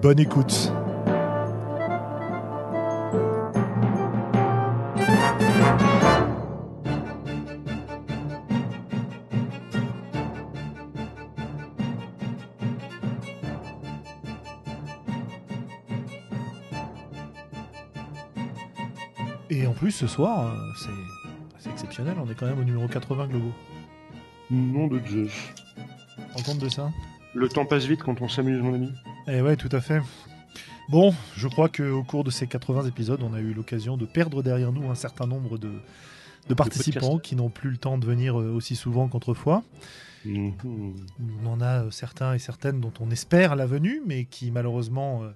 Bonne écoute. Et en plus, ce soir, c'est c'est exceptionnel. On est quand même au numéro 80 globaux. Nom de Zeus. En compte de ça? Le temps passe vite quand on s'amuse, mon ami. Eh ouais, tout à fait. Bon, je crois qu'au cours de ces 80 épisodes, on a eu l'occasion de perdre derrière nous un certain nombre de, de participants qui n'ont plus le temps de venir euh, aussi souvent qu'autrefois. Mhm. On en a euh, certains et certaines dont on espère la venue, mais qui malheureusement euh,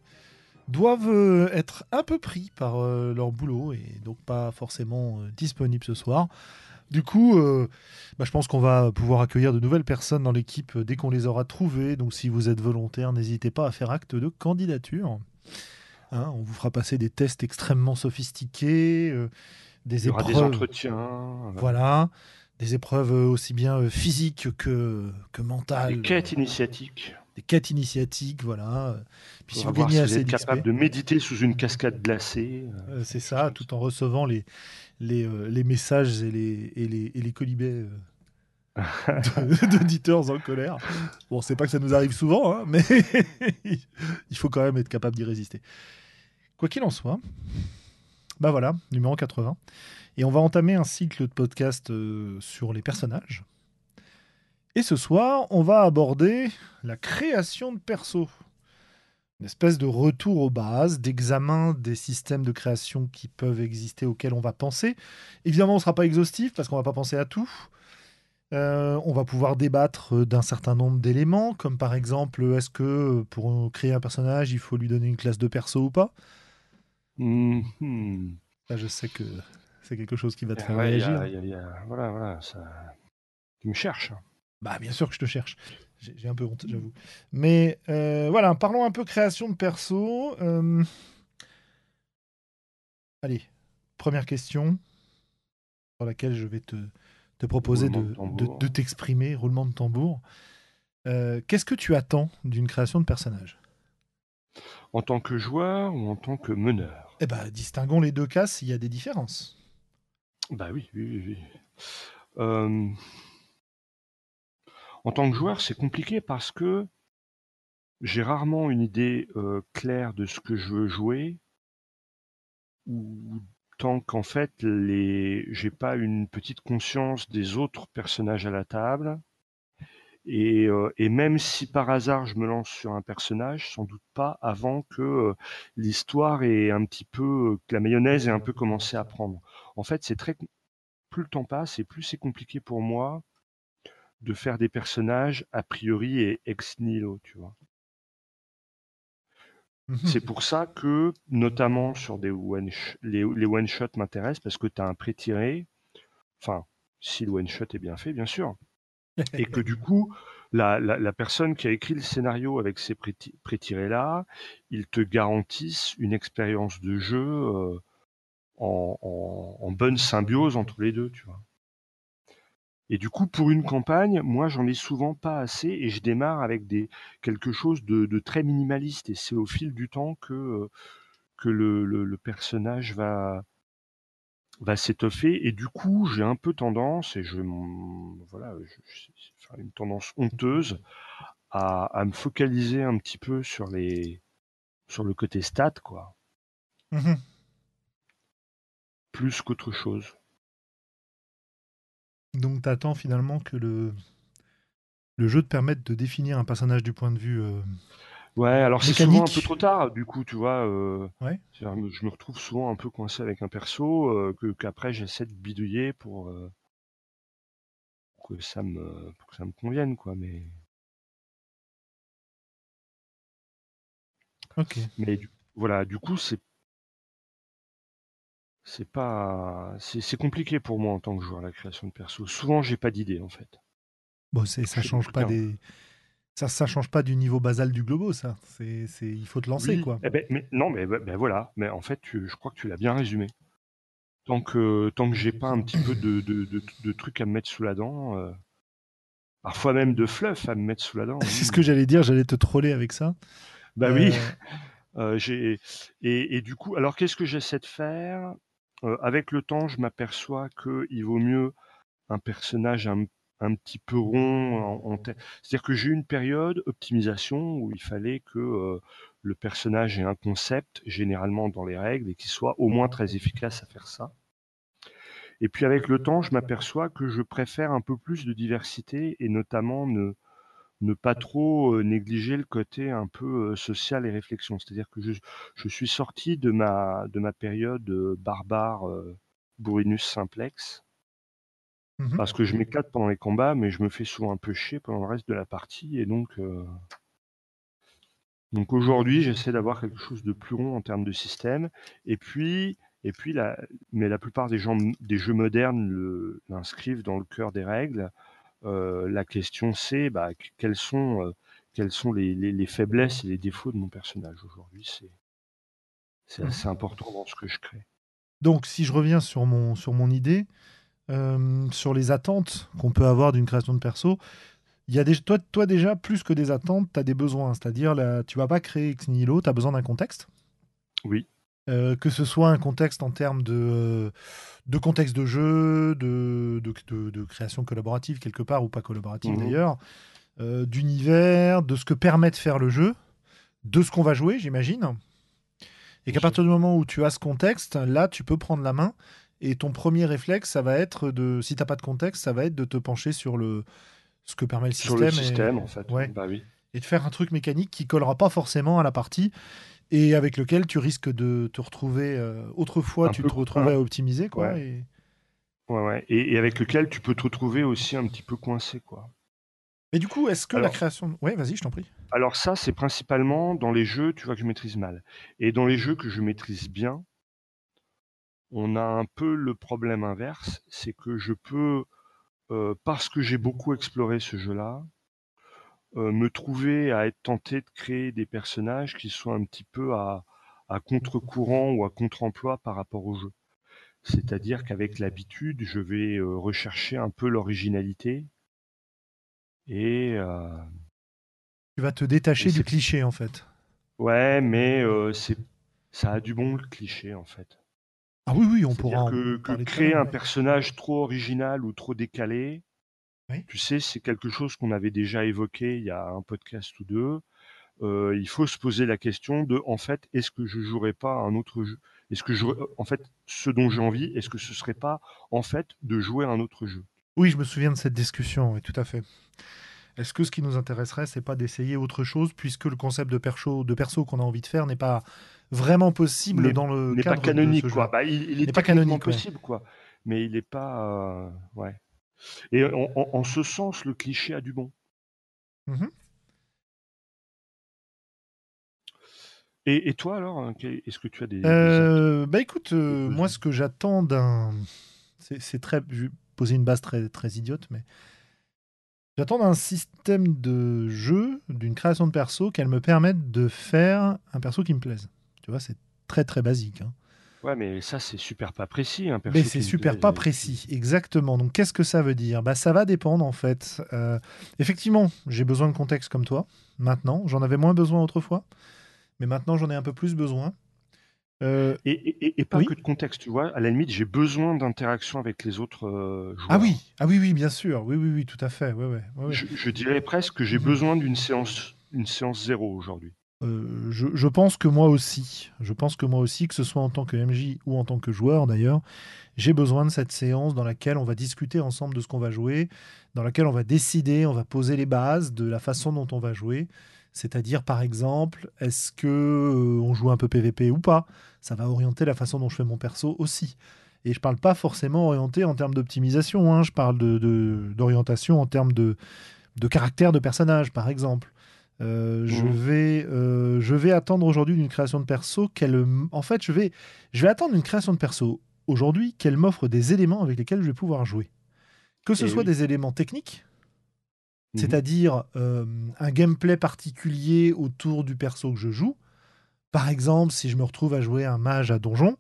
doivent euh, être un peu pris par euh, leur boulot et donc pas forcément disponibles ce soir. Du coup, euh, bah, je pense qu'on va pouvoir accueillir de nouvelles personnes dans l'équipe euh, dès qu'on les aura trouvées. Donc si vous êtes volontaire, n'hésitez pas à faire acte de candidature. Hein, on vous fera passer des tests extrêmement sophistiqués, euh, des Il y aura épreuves. des entretiens. Voilà, des épreuves aussi bien physiques que, que mentales. Des quêtes initiatiques. Des quêtes initiatiques, voilà. Puis si vous gagnez si vous êtes capable de méditer sous une cascade glacée. euh, c'est ça, tout en recevant les, les, euh, les messages et les, et les, et les colibets euh, d'auditeurs en colère. Bon, c'est pas que ça nous arrive souvent, hein, mais il faut quand même être capable d'y résister. Quoi qu'il en soit, bah voilà, numéro 80. Et on va entamer un cycle de podcast euh, sur les personnages. Et ce soir, on va aborder la création de perso. Une espèce de retour aux bases, d'examen des systèmes de création qui peuvent exister auxquels on va penser. Évidemment, on ne sera pas exhaustif parce qu'on ne va pas penser à tout. Euh, on va pouvoir débattre euh, d'un certain nombre d'éléments, comme par exemple, est-ce que euh, pour créer un personnage, il faut lui donner une classe de perso ou pas? Mhm. Là, je sais que c'est quelque chose qui va te faire Ouais, il y a- réagir. y a- il y a- Voilà, voilà. Ça... Tu me cherches. Bah, bien sûr que je te cherche. J'ai un peu honte, j'avoue. Mais euh, voilà, parlons un peu création de perso. Euh, Allez, première question sur laquelle je vais te, te proposer de, Roulement de de- tambour. de t'exprimer, roulement de tambour. Euh, Qu'est-ce que tu attends d'une création de personnage? En tant que joueur ou en tant que meneur? Eh ben, distinguons les deux cas s'il y a des différences. Bah oui, oui, oui. oui. En tant que joueur, c'est compliqué parce que j'ai rarement une idée euh, claire de ce que je veux jouer, ou tant qu'en fait, les... j'ai pas une petite conscience des autres personnages à la table. Et, euh, même si par hasard je me lance sur un personnage, sans doute pas avant que euh, l'histoire ait un petit peu, que la mayonnaise ait un peu commencé à prendre. En fait, c'est très, plus le temps passe et plus c'est compliqué pour moi de faire des personnages a priori et ex nihilo, tu vois. C'est pour ça que, notamment sur des one les, les one shot m'intéressent parce que tu as un pré-tiré, enfin, si le one shot est bien fait, bien sûr, et que du coup, la, la, la personne qui a écrit le scénario avec ces pré- pré-tirés là, ils te garantissent une expérience de jeu euh, en, en, en bonne symbiose entre les deux, tu vois. Et du coup, pour une campagne, moi, j'en ai souvent pas assez et je démarre avec des, quelque chose de, de très minimaliste. Et c'est au fil du temps que, euh, que le, le, le personnage va, va s'étoffer. Et du coup, j'ai un peu tendance, et je, m'en- voilà, je, je- enfin, une tendance honteuse à, à me focaliser un petit peu sur les, sur le côté stat, quoi, Mhm. plus qu'autre chose. Donc, tu attends finalement que le, le jeu te permette de définir un personnage du point de vue. Euh, ouais, alors c'est souvent un peu trop tard, du coup, tu vois. Euh, ouais. Je me retrouve souvent un peu coincé avec un perso euh, que qu'après j'essaie de bidouiller pour, que ça me, que ça me convienne, quoi. Mais. Ok. Mais voilà, du coup, c'est c'est pas c'est compliqué pour moi en tant que joueur la création de perso. Souvent, j'ai pas d'idée en fait. Bon, ça change pas des ça, ça change pas du niveau basal du globo, ça. C'est, il faut te lancer, quoi. Eh ben, mais, non, mais ben, voilà. Mais en fait, je crois que tu l'as bien résumé. Tant que tant que j'ai pas un petit peu de, de, de, trucs à me mettre sous la dent, euh, parfois même de fluff à me mettre sous la dent. C'est ce que j'allais dire. J'allais te troller avec ça. Bah oui. Euh, j'ai et, et, du coup, alors qu'est-ce que j'essaie de faire? Euh, Avec le temps, je m'aperçois que il vaut mieux un personnage un un petit peu rond. C'est-à-dire que j'ai eu une période optimisation où il fallait que euh, le personnage ait un concept, généralement dans les règles, et qu'il soit au moins très efficace à faire ça. Et puis avec le temps, je m'aperçois que je préfère un peu plus de diversité et notamment ne, ne pas trop négliger le côté un peu social et réflexion. C'est-à-dire que je, je, suis sorti de ma, de ma période barbare Bourrinus simplex Mmh Parce que je m'éclate pendant les combats, mais je me fais souvent un peu chier pendant le reste de la partie. Et donc, donc aujourd'hui, j'essaie d'avoir quelque chose de plus rond en termes de système. Et puis, et puis la, mais la plupart des, gens, des jeux modernes l'inscrivent dans le cœur des règles. La question c'est bah, quelles sont, quelles sont les, les, faiblesses et les défauts de mon personnage aujourd'hui. C'est, c'est mmh assez important dans ce que je crée. Donc, si je reviens sur mon, sur mon idée, euh, sur les attentes qu'on peut avoir d'une création de perso. Il y a des, toi, toi, déjà, plus que des attentes, tu as des besoins. C'est-à-dire, tu vas pas créer Ex Nihilo, tu as besoin d'un contexte. Oui. Euh, que ce soit un contexte en termes de, de contexte de jeu, de, de, de, création collaborative quelque part, ou pas collaborative mhm. d'ailleurs, euh, d'univers, de ce que permet de faire le jeu, de ce qu'on va jouer, j'imagine. Et qu'à partir du moment où tu as ce contexte, là, tu peux prendre la main et ton premier réflexe, ça va être de, si t'as pas de contexte, ça va être de te pencher sur le ce que permet le sur système. le système, en fait. Ouais. Bah oui. Et de faire un truc mécanique qui collera pas forcément à la partie et avec lequel tu risques de te retrouver. Euh, autrefois, tu te retrouvais à optimiser, quoi. Ouais. Et... Ouais, ouais. Et, avec lequel tu peux te retrouver aussi un petit peu coincé, quoi. Mais du coup, est-ce que la création. Oui, vas-y, je t'en prie. Alors, ça, c'est principalement dans les jeux, tu vois, que je maîtrise mal. Et dans les jeux que je maîtrise bien, on a un peu le problème inverse, c'est que je peux, euh, parce que j'ai beaucoup exploré ce jeu-là, me trouver à être tenté de créer des personnages qui sont un petit peu à, contre-courant ou à contre-emploi par rapport au jeu. C'est-à-dire qu'avec l'habitude, je vais euh, rechercher un peu l'originalité et tu vas te détacher du cliché en fait. Ouais, mais c'est ça a du bon le cliché en fait. Ah oui, oui, on pourra. Que, que créer un personnage trop original ou trop décalé, tu sais, c'est quelque chose qu'on avait déjà évoqué il y a un podcast ou deux. Il faut se poser la question de, en fait, est-ce que je jouerais pas un autre jeu? Est-ce que je, en fait, ce dont j'ai envie, est-ce que ce serait pas, en fait, de jouer un autre jeu? Oui, je me souviens de cette discussion, oui, tout à fait. Est-ce que ce qui nous intéresserait, c'est pas d'essayer autre chose, puisque le concept de perso, de perso qu'on a envie de faire n'est pas vraiment possible dans le cadre pas canonique, de ce quoi. Bah, il, est, pas canonique, possible, quoi. Mais il n'est pas, ouais. Et en, ce sens, le cliché a du bon. Mmh et, toi alors, hein, est-ce que tu as des, euh, Bah écoute, euh, moi ce que j'attends d'un, c'est très, je vais poser une base très très idiote, mais j'attends d'un système de jeu, d'une création de perso, qu'elle me permette de faire un perso qui me plaise. Tu vois, c'est très très basique. Hein. Ouais, mais ça, c'est super pas précis. Un mais c'est super pas précis, exactement. Donc, qu'est-ce que ça veut dire? Bah, Ça va dépendre, en fait. Euh, effectivement, j'ai besoin de contexte comme toi, maintenant. J'en avais moins besoin autrefois, mais maintenant, j'en ai un peu plus besoin. Euh, et, pas que de contexte, tu vois. À la limite, j'ai besoin d'interaction avec les autres euh, joueurs. Ah oui, ah oui, oui, bien sûr. Oui, oui, oui, tout à fait. Ouais, ouais, Je, je, dirais presque que j'ai mhm. besoin d'une séance, une séance zéro aujourd'hui. Euh, je, pense que moi aussi, je pense que moi aussi, que ce soit en tant que MJ ou en tant que joueur d'ailleurs, j'ai besoin de cette séance dans laquelle on va discuter ensemble de ce qu'on va jouer, dans laquelle on va décider, on va poser les bases de la façon dont on va jouer. C'est-à-dire, par exemple, est-ce que euh, on joue un peu PVP ou pas? Ça va orienter la façon dont je fais mon perso aussi. Et je parle pas forcément orienté en termes d'optimisation, hein. je parle d'orientation en termes de, de caractère de personnage, par exemple. Euh, je, vais, euh, je vais attendre aujourd'hui d'une création de perso qu'elle. En fait, je vais, je vais attendre une création de perso aujourd'hui qu'elle m'offre des éléments avec lesquels je vais pouvoir jouer. Que ce soit des éléments techniques, mhm. c'est-à-dire euh, un gameplay particulier autour du perso que je joue. Par exemple, si je me retrouve à jouer un mage à donjon,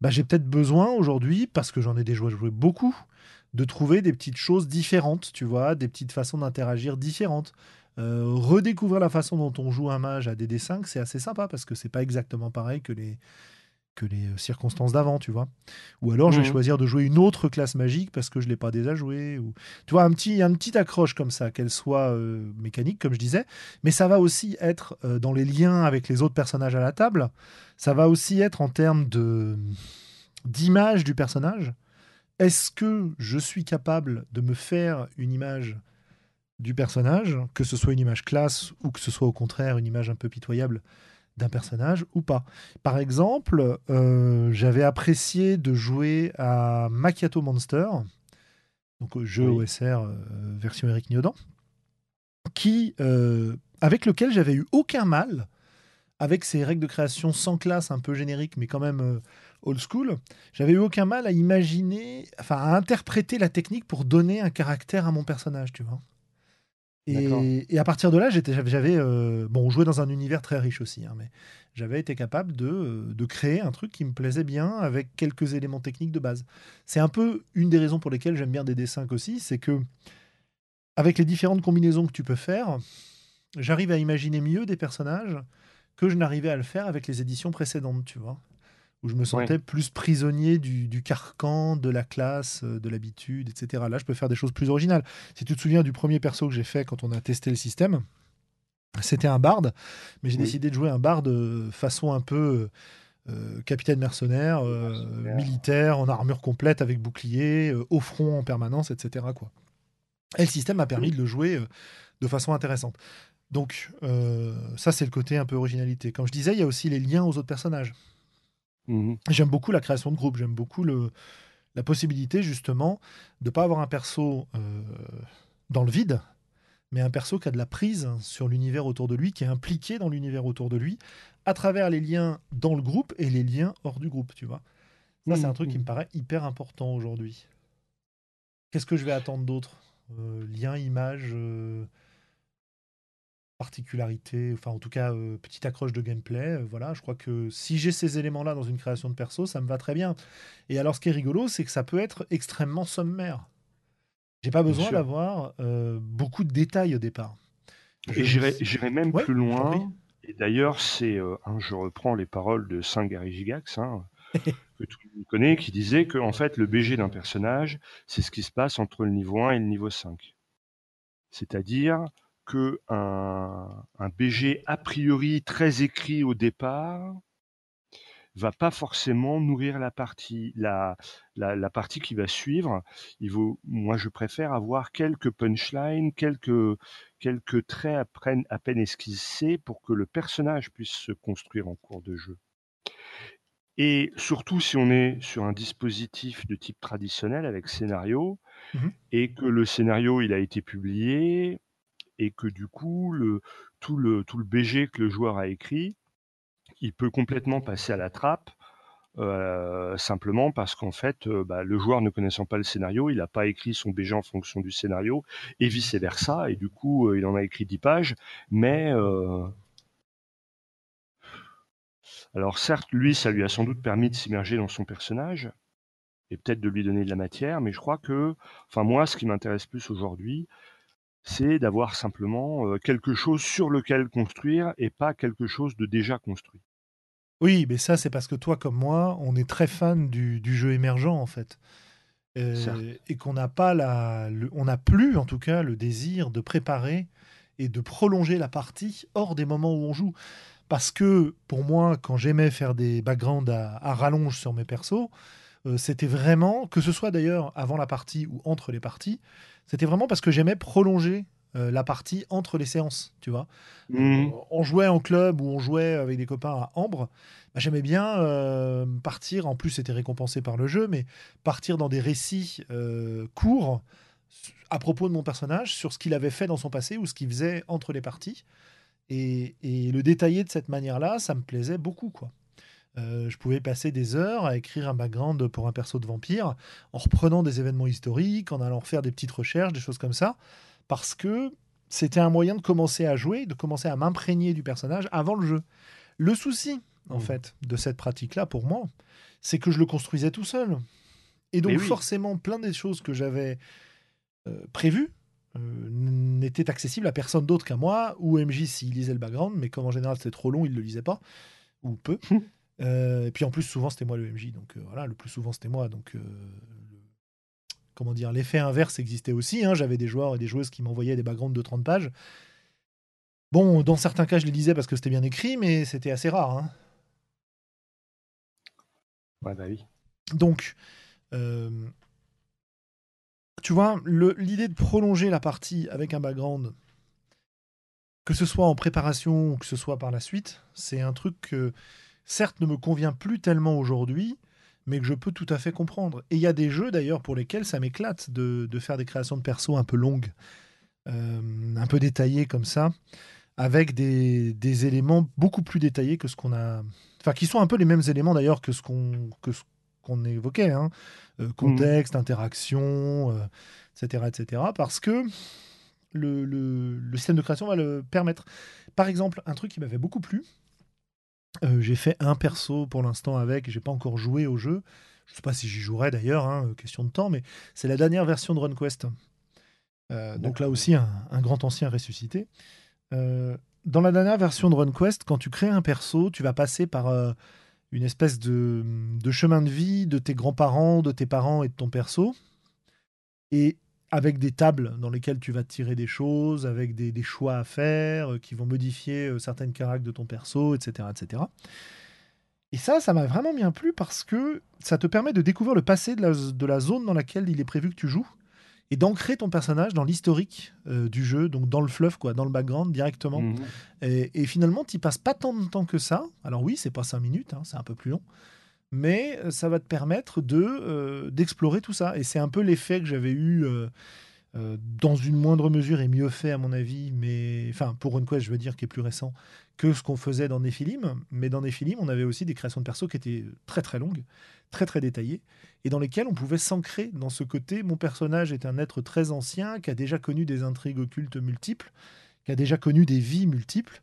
bah, j'ai peut-être besoin aujourd'hui, parce que j'en ai déjà joué beaucoup, de trouver des petites choses différentes, tu vois, des petites façons d'interagir différentes. Euh, redécouvrir la façon dont on joue un mage à DD5, c'est assez sympa parce que c'est pas exactement pareil que les, que les euh, circonstances d'avant, tu vois. Ou alors je vais mmh. choisir de jouer une autre classe magique parce que je l'ai pas déjà joué. Ou... Tu vois, un petit, un petit accroche comme ça, qu'elle soit euh, mécanique, comme je disais. Mais ça va aussi être dans les liens avec les autres personnages à la table. Ça va aussi être en termes de d'image du personnage. Est-ce que je suis capable de me faire une image du personnage, que ce soit une image classe ou que ce soit au contraire une image un peu pitoyable d'un personnage ou pas. Par exemple, euh, j'avais apprécié de jouer à Macchiato Monster, donc jeu OSR euh, version Eric Niodan, qui, euh, avec lequel j'avais eu aucun mal, avec ses règles de création sans classe un peu génériques, mais quand même old school, j'avais eu aucun mal à imaginer, enfin à interpréter la technique pour donner un caractère à mon personnage, tu vois. Et, à partir de là, j'avais, euh, bon, on jouait dans un univers très riche aussi, hein, mais j'avais été capable de, euh, de, créer un truc qui me plaisait bien avec quelques éléments techniques de base. C'est un peu une des raisons pour lesquelles j'aime bien DD5 aussi, c'est que avec les différentes combinaisons que tu peux faire, j'arrive à imaginer mieux des personnages que je n'arrivais à le faire avec les éditions précédentes, tu vois où je me sentais plus prisonnier du, carcan, de la classe, euh, de l'habitude, etc. Là, je peux faire des choses plus originales. Si tu te souviens du premier perso que j'ai fait quand on a testé le système, c'était un barde, mais j'ai décidé de jouer un barde euh, façon un peu euh, capitaine mercenaire, militaire, en armure complète avec bouclier, au front en permanence, etc. Quoi. Et le système m'a permis de le jouer de façon intéressante. Donc, ça, c'est le côté un peu originalité. Comme je disais, il y a aussi les liens aux autres personnages. Mmh j'aime beaucoup la création de groupe, j'aime beaucoup le, la possibilité justement de ne pas avoir un perso euh, dans le vide, mais un perso qui a de la prise sur l'univers autour de lui, qui est impliqué dans l'univers autour de lui, à travers les liens dans le groupe et les liens hors du groupe, tu vois. Ça, c'est un mmh, truc qui me mmh. paraît hyper important aujourd'hui. Qu'est-ce que je vais attendre d'autre? Euh, Lien, image, euh, particularité, enfin en tout cas euh, petite accroche de gameplay. Euh, voilà, je crois que si j'ai ces éléments-là dans une création de perso, ça me va très bien. Et alors ce qui est rigolo, c'est que ça peut être extrêmement sommaire. J'ai pas besoin d'avoir euh, beaucoup de détails au départ. Et j'irai même plus loin. Et d'ailleurs, c'est, je reprends les paroles de Saint Gary Gigax, hein, que tout le monde connaît, qui disait que en fait, le BG d'un personnage, c'est ce qui se passe entre le niveau 1 et le niveau 5. C'est-à-dire, que un, BG a priori très écrit au départ va pas forcément nourrir la partie la, la, partie qui va suivre. Il vaut, moi, je préfère avoir quelques punchlines, quelques quelques traits à peine, à peine esquissés pour que le personnage puisse se construire en cours de jeu. Et surtout si on est sur un dispositif de type traditionnel avec scénario mmh et que le scénario il a été publié, et que du coup, tout, le, tout BG que le joueur a écrit, il peut complètement passer à la trappe. Euh, simplement parce qu'en fait, euh, bah, le joueur ne connaissant pas le scénario, il n'a pas écrit son BG en fonction du scénario, et vice versa, et du coup, euh, il en a écrit 10 pages, mais alors certes, lui, ça lui a sans doute permis de s'immerger dans son personnage, et peut-être de lui donner de la matière, mais je crois que, enfin moi, ce qui m'intéresse plus aujourd'hui, c'est d'avoir simplement quelque chose sur lequel construire et pas quelque chose de déjà construit. Oui, mais ça, c'est parce que toi, comme moi, on est très fan du, jeu émergent, en fait. et qu'on n'a pas la, on n'a plus, en tout cas, le désir de préparer et de prolonger la partie hors des moments où on joue. Parce que, pour moi, quand j'aimais faire des backgrounds à, à rallonge sur mes persos, c'était vraiment, que ce soit d'ailleurs avant la partie ou entre les parties, c'était vraiment parce que j'aimais prolonger euh, la partie entre les séances, tu vois. Mmh. On jouait en club ou on jouait avec des copains à Ambre. Bah, j'aimais bien euh, partir, en plus c'était récompensé par le jeu, mais partir dans des récits euh, courts à propos de mon personnage sur ce qu'il avait fait dans son passé ou ce qu'il faisait entre les parties. Et, et le détailler de cette manière-là, ça me plaisait beaucoup, quoi. Euh, je pouvais passer des heures à écrire un background pour un perso de vampire, en reprenant des événements historiques, en allant faire des petites recherches, des choses comme ça, parce que c'était un moyen de commencer à jouer, de commencer à m'imprégner du personnage avant le jeu. Le souci, en Mmh. fait, de cette pratique-là, pour moi, c'est que je le construisais tout seul. Et donc, oui. forcément, plein des choses que j'avais euh, prévues euh, n'étaient accessibles à personne d'autre qu'à moi, ou MJ s'il lisait le background, mais comme en général c'était trop long, il ne le lisait pas, ou peu. Euh, et puis en plus, souvent c'était moi le MJ, donc euh, voilà, le plus souvent c'était moi. Donc, euh, le- comment dire, l'effet inverse existait aussi. hein. J'avais des joueurs et des joueuses qui m'envoyaient des backgrounds de 30 pages. Bon, dans certains cas, je les lisais parce que c'était bien écrit, mais c'était assez rare. hein. Ouais, bah oui. Donc, tu vois, l'idée de prolonger la partie avec un background, que ce soit en préparation ou que ce soit par la suite, c'est un truc que, certes, ne me convient plus tellement aujourd'hui, mais que je peux tout à fait comprendre. Et il y a des jeux, d'ailleurs, pour lesquels ça m'éclate de, de faire des créations de persos un peu longues, euh, un peu détaillées comme ça, avec des, des éléments beaucoup plus détaillés que ce qu'on a... Enfin, qui sont un peu les mêmes éléments, d'ailleurs, que ce qu'on que ce qu'on évoquait. hein. Euh, contexte, interaction, euh, etc., etc. Parce que le, le- le système de création va le permettre. Par exemple, un truc qui m'avait beaucoup plu, euh, j'ai fait un perso pour l'instant avec, j'ai pas encore joué au jeu. Je sais pas si j'y jouerai d'ailleurs, hein, question de temps, mais c'est la dernière version de RunQuest. Euh, donc là aussi, un, un grand ancien ressuscité. Euh, dans la dernière version de RunQuest, quand tu crées un perso, tu vas passer par euh, une espèce de, de chemin de vie de tes grands-parents, de tes parents et de ton perso. Et avec des tables dans lesquelles tu vas tirer des choses, avec des, des choix à faire euh, qui vont modifier euh, certaines caractères de ton perso, etc., etc. Et ça, ça m'a vraiment bien plu parce que ça te permet de découvrir le passé de la, de la zone dans laquelle il est prévu que tu joues et d'ancrer ton personnage dans l'historique euh, du jeu, donc dans le fluff, quoi, dans le background directement. Et, et finalement, tu passes pas tant de temps que ça. Alors oui, c'est pas 5 minutes, hein, c'est un peu plus long. Mais euh, ça va te permettre de euh, d'explorer tout ça. Et c'est un peu l'effet que j'avais eu euh, dans une moindre mesure et mieux fait à mon avis, mais enfin pour une je veux dire, qui est plus récent que ce qu'on faisait dans Nephilim. Mais dans Nephilim, on avait aussi des créations de persos qui étaient très très longues, très très détaillées, et dans lesquelles on pouvait s'ancrer dans ce côté. Mon personnage est un être très ancien qui a déjà connu des intrigues occultes multiples, qui a déjà connu des vies multiples.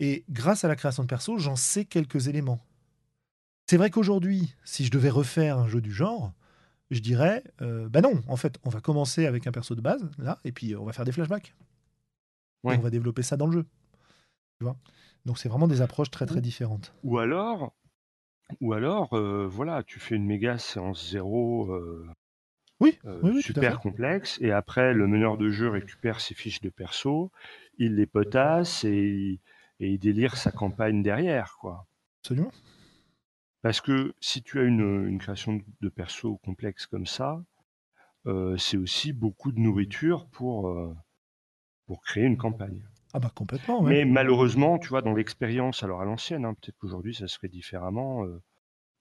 Et grâce à la création de perso, j'en sais quelques éléments. C'est vrai qu'aujourd'hui, si je devais refaire un jeu du genre, je dirais, euh, bah non, en fait, on va commencer avec un perso de base, là, et puis euh, on va faire des flashbacks. Et on va développer ça dans le jeu. Tu vois? Donc c'est vraiment des approches très très différentes. Ou alors, ou alors, euh, voilà, tu fais une méga séance zéro euh, Oui, super complexe, et après le meneur de jeu récupère ses fiches de perso, il les potasse et, et il délire sa campagne derrière, quoi. Absolument. Parce que si tu as une, une création de perso complexe comme ça, euh, c'est aussi beaucoup de nourriture pour, euh, pour créer une campagne. Ah bah complètement, ouais. Mais malheureusement, tu vois, dans l'expérience, alors à l'ancienne, hein, peut-être qu'aujourd'hui ça serait différemment, euh,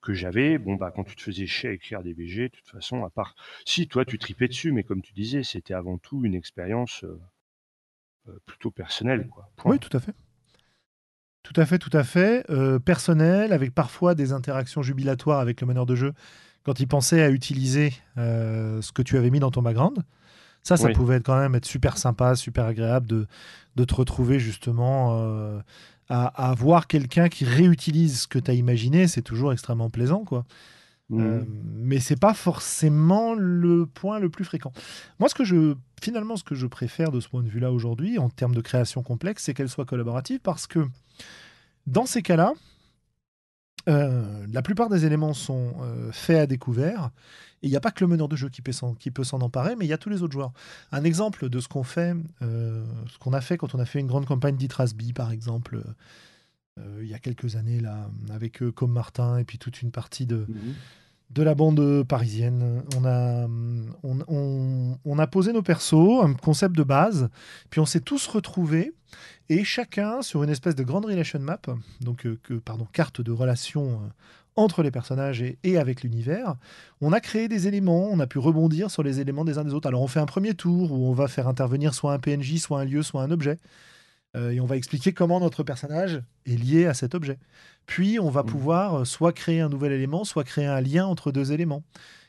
que j'avais, bon bah quand tu te faisais chier à écrire des VG, de toute façon, à part, si toi tu tripais dessus, mais comme tu disais, c'était avant tout une expérience plutôt personnelle, quoi. Point. Oui, tout à fait. Tout à fait, tout à fait. Euh, personnel, avec parfois des interactions jubilatoires avec le meneur de jeu quand il pensait à utiliser euh, ce que tu avais mis dans ton background. Ça, ça Oui. pouvait être quand même être super sympa, super agréable de, de te retrouver justement euh, à, à voir quelqu'un qui réutilise ce que tu as imaginé. C'est toujours extrêmement plaisant, quoi. Mhm. Euh, mais c'est pas forcément le point le plus fréquent. Moi, ce que je finalement ce que je préfère de ce point de vue-là aujourd'hui, en termes de création complexe, c'est qu'elle soit collaborative parce que dans ces cas-là, euh, la plupart des éléments sont euh, faits à découvert. Et il n'y a pas que le meneur de jeu qui peut s'en emparer, mais il y a tous les autres joueurs. Un exemple de ce qu'on fait, euh, ce qu'on a fait quand on a fait une grande campagne d'Itrasby, par exemple, il y a quelques années, là, avec euh, Com Martin et puis toute une partie de, Mhm. De la bande parisienne. On a, on, a posé nos persos, un concept de base, puis on s'est tous retrouvés, et chacun sur une espèce de grande relation map, donc euh, pardon, carte de relation euh, entre les personnages et, et avec l'univers, on a créé des éléments, on a pu rebondir sur les éléments des uns des autres. Alors on fait un premier tour où on va faire intervenir soit un PNJ, soit un lieu, soit un objet. Et on va expliquer comment notre personnage est lié à cet objet. Puis on va Mmh. pouvoir soit créer un nouvel élément, soit créer un lien entre deux éléments.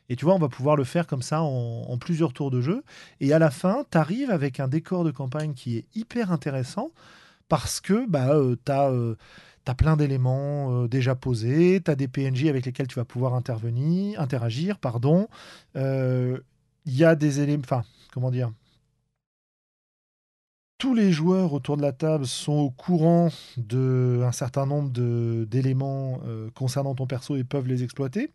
Et tu vois, on va pouvoir le faire comme ça en, en plusieurs tours de jeu. Et à la fin, tu arrives avec un décor de campagne qui est hyper intéressant parce que bah, tu as, plein d'éléments euh, déjà posés, tu as des PNJ avec lesquels tu vas pouvoir intervenir, interagir. pardon. Euh, Il y a des éléments... Enfin, comment dire tous les joueurs autour de la table sont au courant d'un certain nombre d'éléments euh, concernant ton perso et peuvent les exploiter.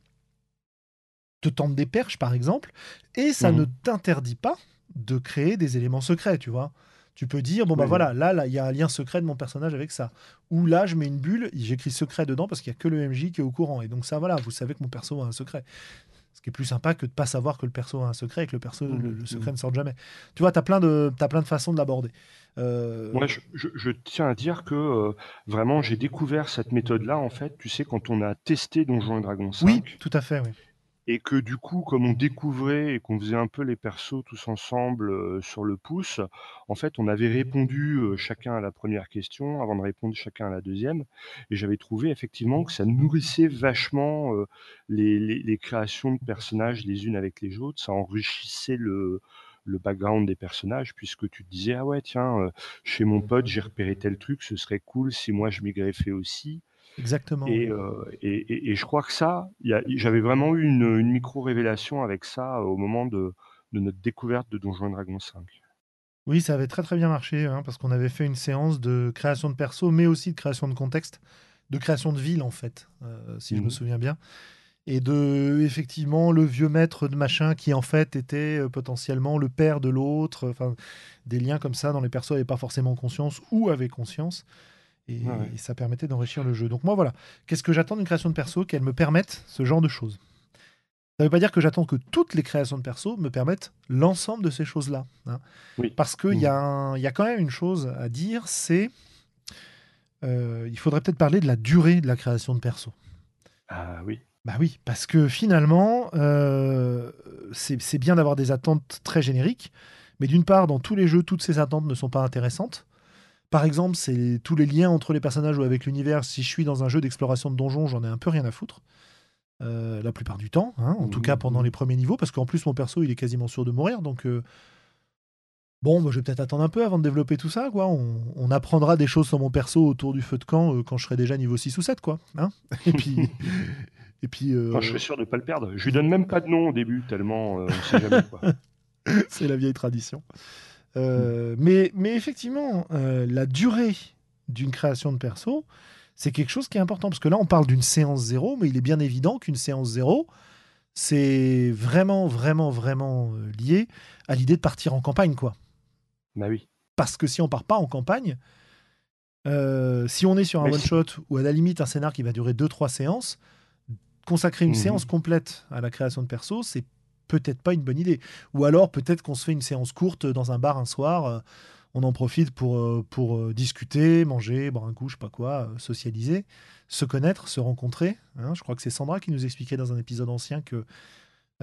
Te tente des perches, par exemple, et ça Mhm. ne t'interdit pas de créer des éléments secrets, tu vois. Tu peux dire, bon bah Oui. voilà, là, là, il y a un lien secret de mon personnage avec ça. Ou là, je mets une bulle, j'écris secret dedans parce qu'il n'y a que le MJ qui est au courant. Et donc ça, voilà, vous savez que mon perso a un secret. Qui est plus sympa que de pas savoir que le perso a un secret et que le perso, Mhm. le, le secret ne sorte jamais. Tu vois, tu as plein de, t'as plein de façons de l'aborder. Euh, Moi, je, je- je tiens à dire que euh, vraiment, j'ai découvert cette méthode-là, en fait, tu sais, quand on a testé Donjons et Dragons 5, oui, tout à fait, oui. Et que du coup, comme on découvrait et qu'on faisait un peu les persos tous ensemble sur le pouce, en fait, on avait répondu chacun à la première question avant de répondre chacun à la deuxième, et j'avais trouvé effectivement que ça nourrissait vachement les, créations de personnages les unes avec les autres, ça enrichissait le le background des personnages puisque tu te disais ah ouais tiens chez mon pote j'ai repéré tel truc ce serait cool. Si moi je m'y greffais aussi Exactement. et, euh, et, et- et je crois que ça, il y a- j'avais vraiment eu une, une micro-révélation avec ça euh, au moment de, de notre découverte de Donjons et Dragons 5. Oui, ça avait très très bien marché, hein, parce qu'on avait fait une séance de création de perso, mais aussi de création de contexte, de création de ville en fait, euh, si je me Mhm. souviens bien. Et de, effectivement, le vieux maître de machin qui en fait était euh, potentiellement le père de l'autre, enfin, des liens comme ça dont les persos n'avaient pas forcément conscience ou avaient conscience. Et, Ouais, ouais. et ça permettait d'enrichir le jeu. Donc moi voilà, qu'est-ce que j'attends d'une création de perso Qu'elle me permette ce genre de choses. Ça ne veut pas dire que j'attends que toutes les créations de perso me permettent l'ensemble de ces choses-là. hein. Oui. Parce qu'il Mhm. y, a y quand même une chose à dire, c'est... euh, il faudrait peut-être parler de la durée de la création de perso. Ah oui. Bah oui, parce que finalement, euh, c'est bien d'avoir des attentes très génériques, mais d'une part, dans tous les jeux, toutes ces attentes ne sont pas intéressantes. Par exemple, c'est tous les liens entre les personnages ou avec l'univers. Si je suis dans un jeu d'exploration de donjons, j'en ai un peu rien à foutre. Euh, la plupart du temps, hein, en tout cas pendant mhm. les premiers niveaux, parce qu'en plus mon perso il est quasiment sûr de mourir, donc euh, bon, moi, je vais peut-être attendre un peu avant de développer tout ça, quoi. On, on apprendra des choses sur mon perso autour du feu de camp euh, quand je serai déjà niveau 6 ou 7, quoi. hein. et puis, et puis Enfin, je serais sûr de ne pas le perdre. Je lui donne même pas de nom au début, tellement on sait jamais c'est la vieille tradition. Euh, mais, mais effectivement, euh, la durée d'une création de perso, c'est quelque chose qui est important. Parce que là, on parle d'une séance zéro, mais il est bien évident qu'une séance zéro, c'est vraiment, vraiment, vraiment euh, lié à l'idée de partir en campagne, quoi. Bah oui. Parce que si on part pas en campagne, euh, si on est sur un Mais one si- shot ou à la limite un scénar qui va durer 2-3 séances, consacrer une Mhm. séance complète à la création de perso, c'est peut-être pas une bonne idée. Ou alors peut-être qu'on se fait une séance courte dans un bar un soir, euh, on en profite pour, euh, pour euh, discuter, manger, boire un coup, je sais pas quoi, socialiser, se connaître, se rencontrer. hein. Je crois que c'est Sandra qui nous expliquait dans un épisode ancien que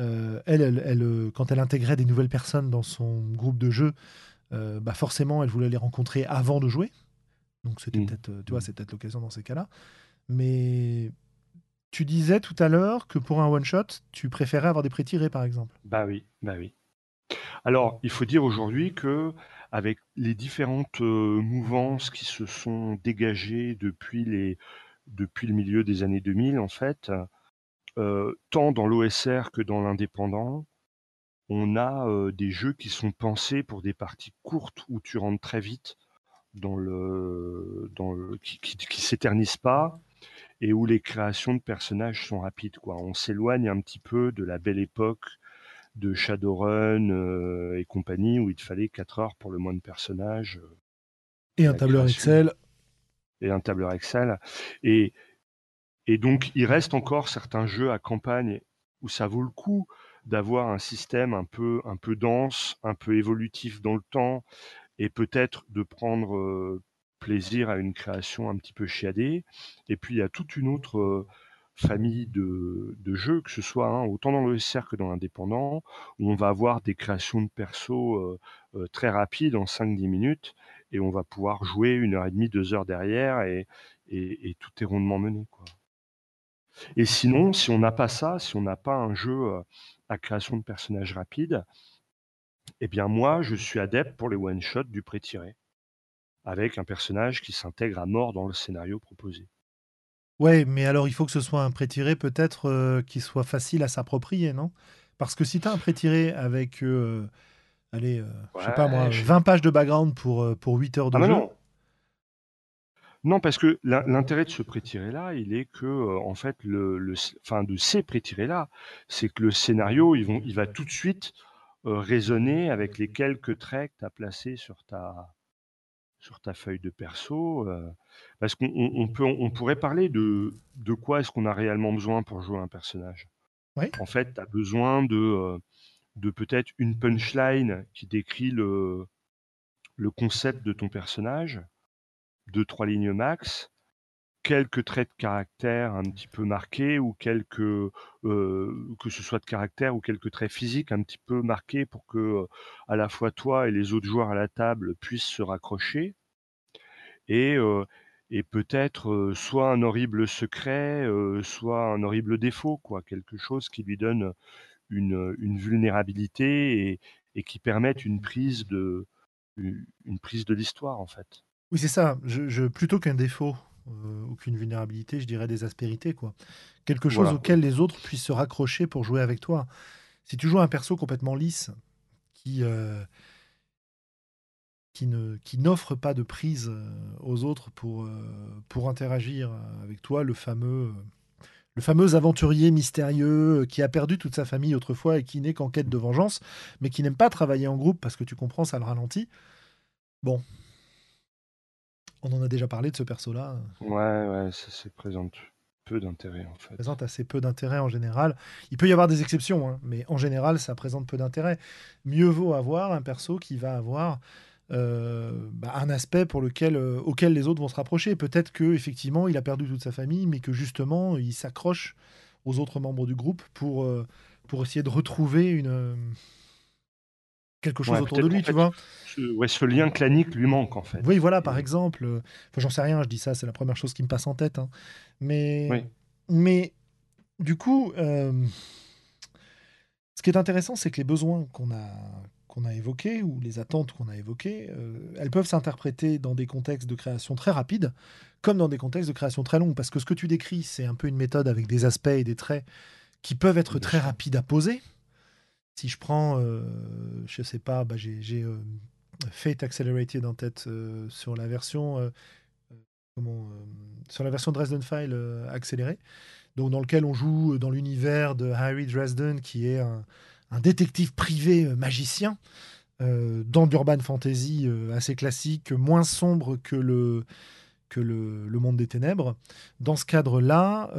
euh, elle, elle, elle, quand elle intégrait des nouvelles personnes dans son groupe de jeu, euh, bah forcément, elle voulait les rencontrer avant de jouer. Donc c'était Mm. peut-être, tu vois, c'est peut-être l'occasion dans ces cas-là. Mais tu disais tout à l'heure que pour un one shot, tu préférais avoir des pré-tirés, par exemple. Bah oui, bah oui. Alors, il faut dire aujourd'hui que avec les différentes euh, mouvances qui se sont dégagées depuis les depuis le milieu des années 2000, en fait, euh, tant dans l'OSR que dans l'indépendant, on a euh, des jeux qui sont pensés pour des parties courtes où tu rentres très vite dans le dans le qui, qui, qui s'éternisent pas et où les créations de personnages sont rapides quoi. On s'éloigne un petit peu de la belle époque de Shadowrun euh, et compagnie où il te fallait 4 heures pour le moins de personnages euh, Et un tableur création. Excel. et un tableur Excel et et donc il reste encore certains jeux à campagne où ça vaut le coup d'avoir un système un peu un peu dense, un peu évolutif dans le temps et peut-être de prendre euh, plaisir à une création un petit peu chiadée. Et puis il y a toute une autre euh, famille de, de jeux, que ce soit hein, autant dans le SR que dans l'indépendant, où on va avoir des créations de perso euh, euh, très rapides en 5-10 minutes et on va pouvoir jouer une heure et demie, deux heures derrière et, et, tout est rondement mené. Quoi. Et sinon, si on n'a pas ça, si on n'a pas un jeu à création de personnages rapide, eh bien moi, je suis adepte pour les one-shots du pré-tiré, avec un personnage qui s'intègre à mort dans le scénario proposé. Ouais, mais alors il faut que ce soit un pré-tiré peut-être euh, qui soit facile à s'approprier, non? Parce que si tu as un pré-tiré avec, euh, allez, euh, je sais pas moi, 20 pages de background pour, pour 8 heures de ah jeu. Non. non. parce que l'intérêt de ce pré-tiré-là, il est que, en fait, le, fin, de ces pré-tirés-là, c'est que le scénario, vont, il va tout de suite résonner avec les quelques traits que tu as placés sur ta, sur ta feuille de perso. parce qu'on peut, on pourrait parler de, de quoi est-ce qu'on a réellement besoin pour jouer un personnage? En fait, tu as besoin de, de peut-être une punchline qui décrit le, le concept de ton personnage, deux, trois lignes max, quelques traits de caractère un petit peu marqués ou quelques euh, que ce soit de caractère ou quelques traits physiques un petit peu marqués pour que euh, à la fois toi et les autres joueurs à la table puissent se raccrocher et euh, et peut-être soit un horrible secret, soit un horrible défaut, quoi, quelque chose qui lui donne une, une vulnérabilité et, et, qui permette une prise de une prise de l'histoire en fait. Oui, c'est ça. Je, je plutôt qu'un défaut, euh, aucune vulnérabilité, je dirais des aspérités, quoi. Quelque chose auquel les autres puissent se raccrocher pour jouer avec toi. Si tu joues un perso complètement lisse, qui, euh, qui, ne, qui n'offre pas de prise euh, aux autres pour, pour interagir avec toi, le fameux, le fameux aventurier mystérieux qui a perdu toute sa famille autrefois et qui n'est qu'en quête de vengeance, mais qui n'aime pas travailler en groupe parce que tu comprends, ça le ralentit. Bon, on en a déjà parlé de ce perso-là. Ouais, ouais, ça, présente peu d'intérêt en fait. Ça présente assez peu d'intérêt en général. Il peut y avoir des exceptions, hein, mais en général, ça présente peu d'intérêt. Mieux vaut avoir un perso qui va avoir euh, bah, un aspect pour lequel, euh, auquel les autres vont se rapprocher. Peut-être que effectivement, il a perdu toute sa famille, mais que justement, il s'accroche aux autres membres du groupe pour, euh, pour essayer de retrouver une quelque chose autour de lui, tu vois. Ce, ouais, ce lien clanique lui manque en fait. Oui, voilà, par exemple. Euh, j'en sais rien, je dis ça, c'est la première chose qui me passe en tête. Hein. Mais, mais du coup, euh, ce qui est intéressant, c'est que les besoins qu'on a qu'on a évoqués ou les attentes qu'on a évoquées, euh, elles peuvent s'interpréter dans des contextes de création très rapides, comme dans des contextes de création très longs. Parce que ce que tu décris, c'est un peu une méthode avec des aspects et des traits qui peuvent être très rapides à poser, si je prends, euh, je sais pas, bah j'ai euh, Fate Accelerated en tête euh, sur la version comment, sur la version Dresden File accélérée, donc dans lequel on joue dans l'univers de Harry Dresden, qui est un, détective privé magicien dans l'urban fantasy assez classique, moins sombre que le que le, monde des ténèbres. Dans ce cadre-là,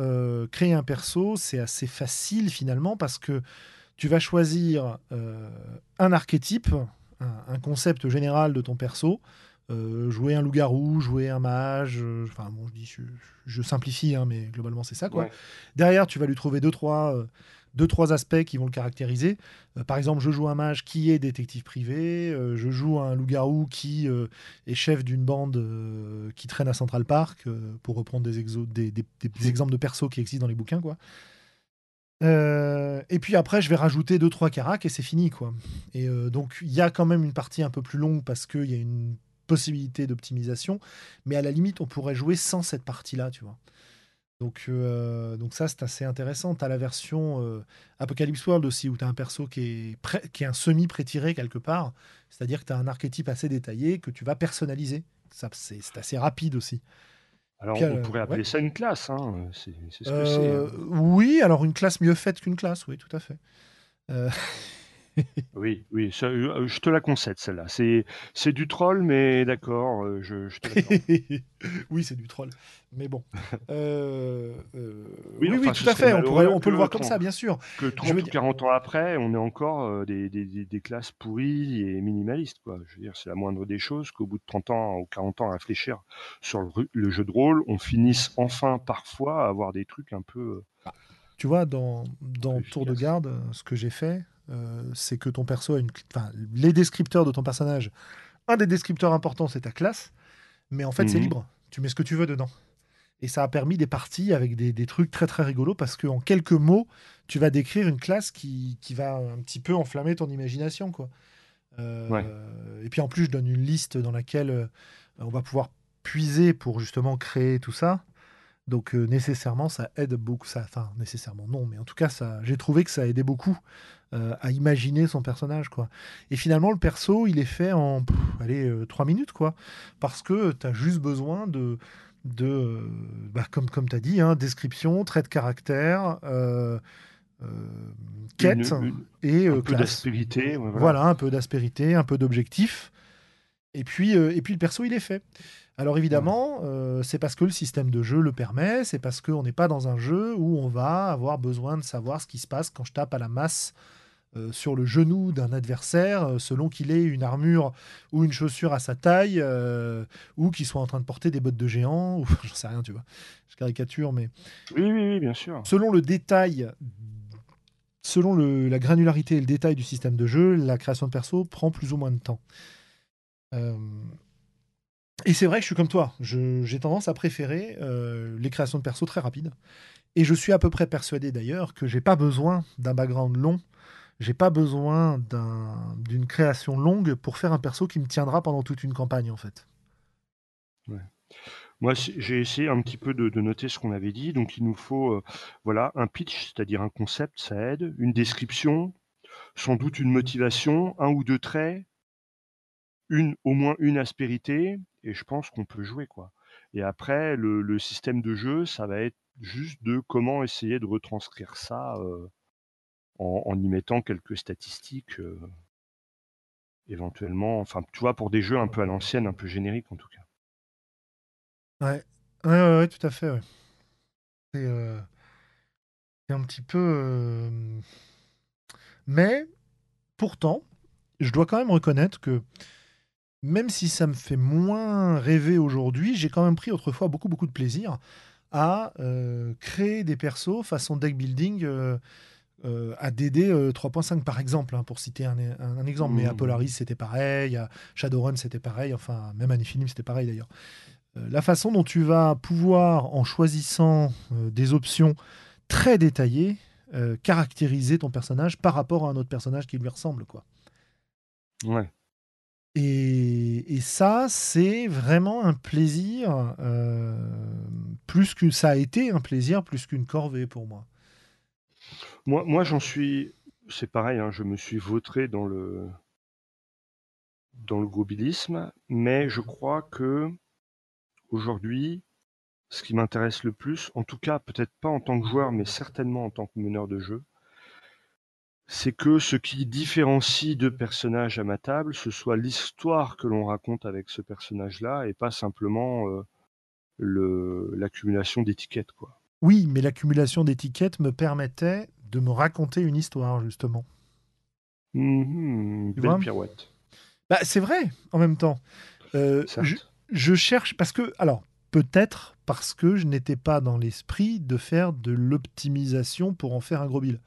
créer un perso, c'est assez facile finalement parce que tu vas choisir euh, un archétype, un, concept général de ton perso. Euh, jouer un loup-garou, jouer un mage, euh, enfin bon, je, dis, je, simplifie, hein, mais globalement c'est ça. Quoi. Derrière, tu vas lui trouver deux trois, deux, trois aspects qui vont le caractériser. par exemple, je joue un mage qui est détective privé, je joue un loup-garou qui est chef d'une bande qui traîne à Central Park, pour reprendre des, des, des, exemples de persos qui existent dans les bouquins. quoi. Euh, et puis après, je vais rajouter deux trois caracs et c'est fini quoi. Et euh, donc il y a quand même une partie un peu plus longue parce qu'il y a une possibilité d'optimisation, mais à la limite, on pourrait jouer sans cette partie-là, tu vois. Donc, euh, donc ça, c'est assez intéressant. Tu as la version Apocalypse World aussi, où tu as un perso qui est, qui est un semi-prétiré quelque part. C'est-à-dire que tu as un archétype assez détaillé que tu vas personnaliser. Ça, c'est, assez rapide aussi. Alors, on pourrait appeler ça une classe, hein, c'est ce que c'est. Hein. oui, alors une classe mieux faite qu'une classe, oui, tout à fait. Oui, oui, euh, je te la concède celle-là. C'est c'est du troll, mais d'accord, euh, je je te Oui, c'est du troll, mais bon. Euh, oui, Oui, tout à fait, on pourrait on peut le voir comme ça, bien sûr. que 30 ou 40 ans après, on est encore, des des des classes pourries et minimalistes, quoi. Je veux dire, c'est la moindre des choses qu'au bout de 30 ans ou 40 ans à réfléchir sur le le jeu de rôle, on finisse enfin parfois à avoir des trucs un peu, bah, Tu vois, dans dans Tour de garde, ce que j'ai fait, euh, c'est que ton perso a une. Enfin, les descripteurs de ton personnage un des descripteurs importants, c'est ta classe, mais en fait, c'est Mhm. libre. Tu mets ce que tu veux dedans. Et ça a permis des parties avec des, des trucs très très rigolos parce qu'en quelques mots, tu vas décrire une classe qui, qui va un petit peu enflammer ton imagination. Quoi. Euh, Ouais. Et puis en plus, je donne une liste dans laquelle euh, on va pouvoir puiser pour justement créer tout ça. Donc euh, nécessairement, ça aide beaucoup. Ça, enfin, nécessairement non, mais en tout cas, ça, j'ai trouvé que ça aidait beaucoup euh, à imaginer son personnage, quoi. Et finalement, le perso, il est fait en, pff, allez, euh, trois minutes, quoi, parce que tu as juste besoin de, de, euh, bah, comme comme tu as dit, hein, description, trait de caractère, euh, quête Une- une- et un peu classe. d'aspérité. voilà. Voilà, un peu d'aspérité, un peu d'objectif. Et puis, et puis le perso, il est fait. Alors évidemment, euh, c'est parce que le système de jeu le permet, c'est parce qu'on n'est pas dans un jeu où on va avoir besoin de savoir ce qui se passe quand je tape à la masse euh, sur le genou d'un adversaire, euh, selon qu'il ait une armure ou une chaussure à sa taille, euh, ou qu'il soit en train de porter des bottes de géant, ou j'en sais rien, tu vois. Je caricature, mais Oui, oui, oui, bien sûr. selon le détail, selon le- la granularité et le détail du système de jeu, la création de perso prend plus ou moins de temps. Euh, et c'est vrai que je suis comme toi. J'ai tendance à préférer les créations de perso très rapides. Et je suis à peu près persuadé d'ailleurs que j'ai pas besoin d'un background long. J'ai pas besoin d'un- d'une création longue pour faire un perso qui me tiendra pendant toute une campagne en fait. Moi, j'ai essayé un petit peu de, noter ce qu'on avait dit. Donc, il nous faut euh, voilà, un pitch, c'est-à-dire un concept, ça aide, une description, sans doute une motivation, un ou deux traits, une, au moins une aspérité, et je pense qu'on peut jouer. quoi. Et après, le, le système de jeu, ça va être juste de comment essayer de retranscrire ça euh, en, y mettant quelques statistiques, euh, éventuellement. Enfin, tu vois, pour des jeux un peu à l'ancienne, un peu génériques en tout cas. Ouais, ouais, ouais, ouais, tout à fait. ouais. C'est euh, un petit peu. euh, Mais pourtant, je dois quand même reconnaître que même si ça me fait moins rêver aujourd'hui, j'ai quand même pris autrefois beaucoup, beaucoup de plaisir à créer des persos façon deck building euh, à DD euh, 3.5 par exemple, hein, pour citer un, un- un exemple. Mais à Mhm. Polaris, c'était pareil, à Shadowrun, c'était pareil, enfin, même à Nephilim, c'était pareil d'ailleurs. Euh, la façon dont tu vas pouvoir, en choisissant euh, des options très détaillées, euh, caractériser ton personnage par rapport à un autre personnage qui lui ressemble. quoi. Ouais. Et, et ça, c'est vraiment un plaisir, plus que ça a été un plaisir, plus qu'une corvée pour moi. Moi, moi j'en suis. C'est pareil, hein, je me suis vautré dans le dans le gobilisme, mais je crois que aujourd'hui, ce qui m'intéresse le plus, en tout cas peut-être pas en tant que joueur, mais certainement en tant que meneur de jeu, c'est que ce qui différencie deux personnages à ma table, ce soit l'histoire que l'on raconte avec ce personnage-là, et pas simplement euh, l'accumulation d'étiquettes, quoi. Oui, mais l'accumulation d'étiquettes me permettait de me raconter une histoire, justement. Mhm, Tu belle vois pirouette. Bah, c'est vrai, en même temps. Euh, je, je cherche, parce que, alors, peut-être parce que je n'étais pas dans l'esprit de faire de l'optimisation pour en faire un gros bill.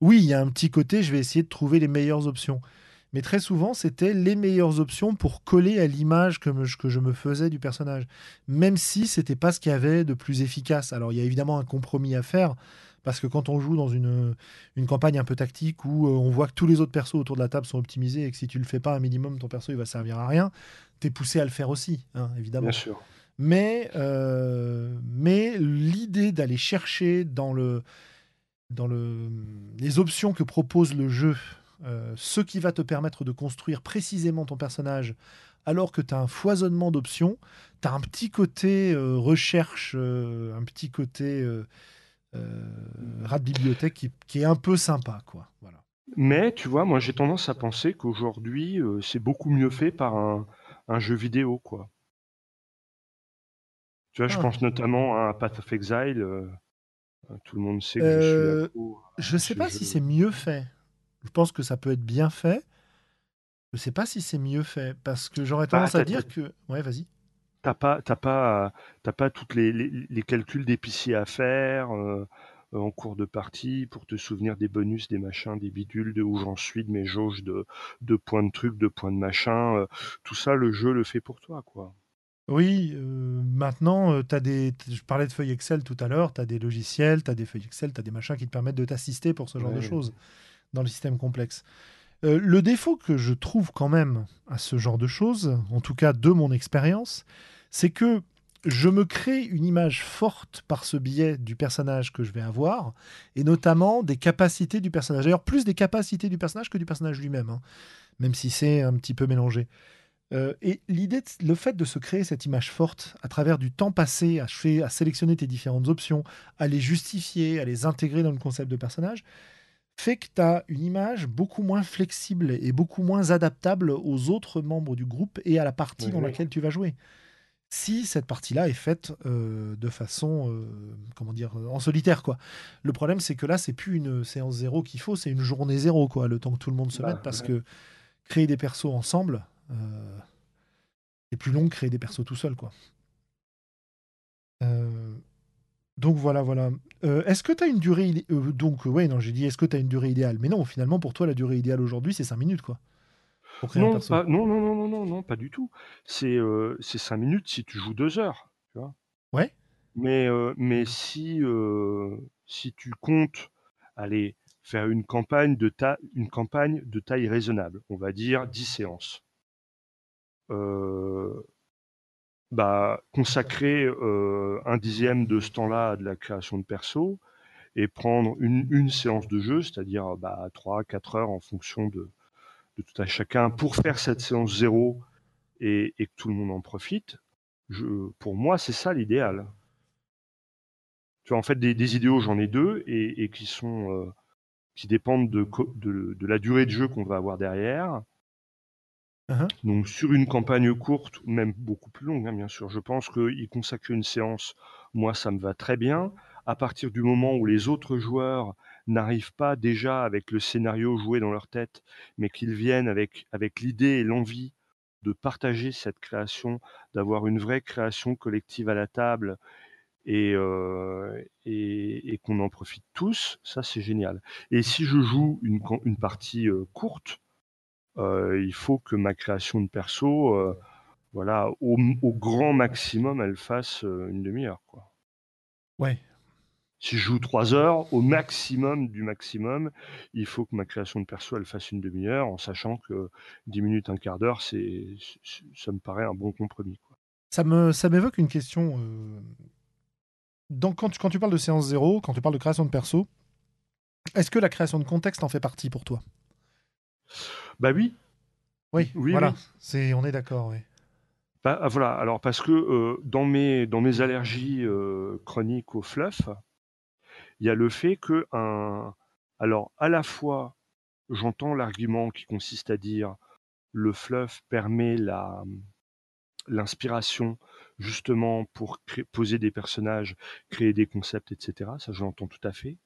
Oui, il y a un petit côté, je vais essayer de trouver les meilleures options. Mais très souvent, c'était les meilleures options pour coller à l'image que, que je me faisais du personnage. Même si c'était pas ce qu'il y avait de plus efficace. Alors, il y a évidemment un compromis à faire. Parce que quand on joue dans une, une campagne un peu tactique où euh, on voit que tous les autres persos autour de la table sont optimisés et que si tu le fais pas un minimum, ton perso il va servir à rien, t'es poussé à le faire aussi, hein, évidemment. Bien sûr. Mais, euh, mais l'idée d'aller chercher dans, le, dans le, les options que propose le jeu, euh, ce qui va te permettre de construire précisément ton personnage, alors que tu as un foisonnement d'options, tu as un petit côté euh, recherche, euh, un petit côté rat de bibliothèque qui, qui est un peu sympa. Quoi. Voilà. Mais tu vois, moi j'ai tendance à penser qu'aujourd'hui euh, c'est beaucoup mieux fait par un, un jeu vidéo, quoi. Tu vois, je Ah. pense notamment à Path of Exile. euh, euh, tout le monde sait que je Euh, suis Je sais pas jeu. si c'est mieux fait. Je pense que ça peut être bien fait. Je sais pas si c'est mieux fait parce que j'aurais Bah, tendance à dire que. Ouais, vas-y. T'as pas, t'as pas, t'as pas toutes les, les, les calculs d'épicier à faire. euh, en cours de partie pour te souvenir des bonus, des machins, des bidules, de où j'en suis, de mes jauges de, de points de trucs, de points de machin. tout ça, le jeu le fait pour toi, quoi. Oui, maintenant, as des, je parlais de feuilles Excel tout à l'heure, tu as des logiciels, tu as des feuilles Excel, tu as des machins qui te permettent de t'assister pour ce genre de choses dans le système complexe. Le défaut que je trouve quand même à ce genre de choses, en tout cas de mon expérience, c'est que je me crée une image forte par ce biais du personnage que je vais avoir, et notamment des capacités du personnage. D'ailleurs, plus des capacités du personnage que du personnage lui-même, hein, même si c'est un petit peu mélangé. Euh, et l'idée, le fait de se créer cette image forte à travers du temps passé à, à sélectionner tes différentes options, à les justifier, à les intégrer dans le concept de personnage, fait que tu as une image beaucoup moins flexible et beaucoup moins adaptable aux autres membres du groupe et à la partie dans laquelle tu vas jouer si cette partie-là est faite euh, de façon, euh, comment dire, en solitaire, quoi. Le problème, c'est que là, c'est plus une séance zéro qu'il faut, c'est une journée zéro, quoi, le temps que tout le monde se bah, mette, parce que créer des persos ensemble, euh, c'est plus long que créer des persos tout seul, quoi. Donc voilà, voilà. est-ce que tu as une durée... donc, ouais, non, j'ai dit, est-ce que tu as une durée idéale? Mais non, finalement, pour toi, la durée idéale aujourd'hui, c'est 5 minutes, quoi. Non, non, non, non, non, non, non, pas du tout. C'est euh, c'est 5 minutes si tu joues 2 heures, tu vois? Ouais. Mais, euh, mais si, euh, si tu comptes aller faire une campagne de une campagne de taille raisonnable, on va dire 10 séances. Bah, consacrer, un dixième de ce temps-là à de la création de perso et prendre une une séance de jeu, c'est-à-dire, bah, 3-4 heures en fonction de de tout à chacun pour faire cette séance zéro et, que tout le monde en profite, je, pour moi, c'est ça l'idéal. Tu vois, en fait, des, idéaux, j'en ai deux et, qui sont euh, qui dépendent de, de, la durée de jeu qu'on va avoir derrière. Uh-huh. Donc, sur une campagne courte, même beaucoup plus longue, hein, bien sûr, je pense qu'il consacrer une séance, moi, ça me va très bien. À partir du moment où les autres joueurs n'arrivent pas déjà avec le scénario joué dans leur tête, mais qu'ils viennent avec, l'idée et l'envie de partager cette création, d'avoir une vraie création collective à la table et, euh, qu'on en profite tous, ça c'est génial. Et si je joue une, partie euh, courte, il faut que ma création de perso, voilà, au, au, grand maximum, elle fasse une demi-heure. Quoi. Ouais, si je joue trois heures, au maximum du maximum, il faut que ma création de perso elle fasse une demi-heure, en sachant que 10 minutes, un quart d'heure, c'est, ça me paraît un bon compromis. Quoi. Ça, me, ça m'évoque une question. Euh, donc, quand tu, quand tu parles de séance zéro, quand tu parles de création de perso, est-ce que la création de contexte en fait partie pour toi? Bah oui. Oui, oui voilà. C'est, on est d'accord, oui. Bah, ah, voilà, alors parce que euh, dans, mes, dans mes allergies euh, chroniques au fluff, il y a le fait que un, alors à la fois, j'entends l'argument qui consiste à dire le fluff permet la l'inspiration justement pour poser des personnages, créer des concepts, etc. Ça, je l'entends tout à fait.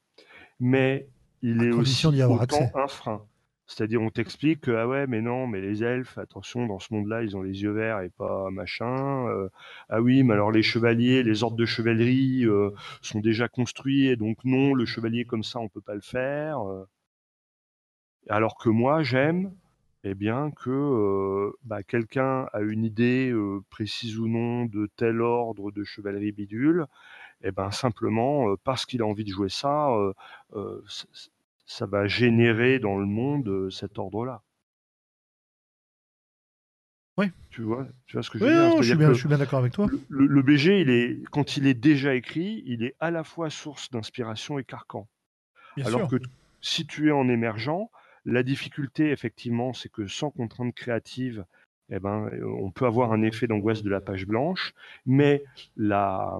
Mais il est aussi autant un frein. C'est-à-dire, on t'explique que, ah ouais, mais non, mais les elfes, attention, dans ce monde-là, ils ont les yeux verts et pas machin. Euh, ah oui, mais alors les chevaliers, les ordres de chevalerie euh, sont déjà construits, et donc non, le chevalier comme ça, on peut pas le faire. Euh. Alors que moi, j'aime, eh bien, que bah, quelqu'un a une idée précise ou non de tel ordre de chevalerie bidule, et eh ben simplement parce qu'il a envie de jouer ça, ça va générer dans le monde cet ordre-là. Oui. Tu vois, tu vois ce que je veux dire? je suis, bien, je suis bien d'accord avec toi. Le, BG, il est, quand il est déjà écrit, il est à la fois source d'inspiration et carcan. Alors que si tu es en émergent, la difficulté, effectivement, c'est que sans contrainte créative, eh ben, on peut avoir un effet d'angoisse de la page blanche, mais la,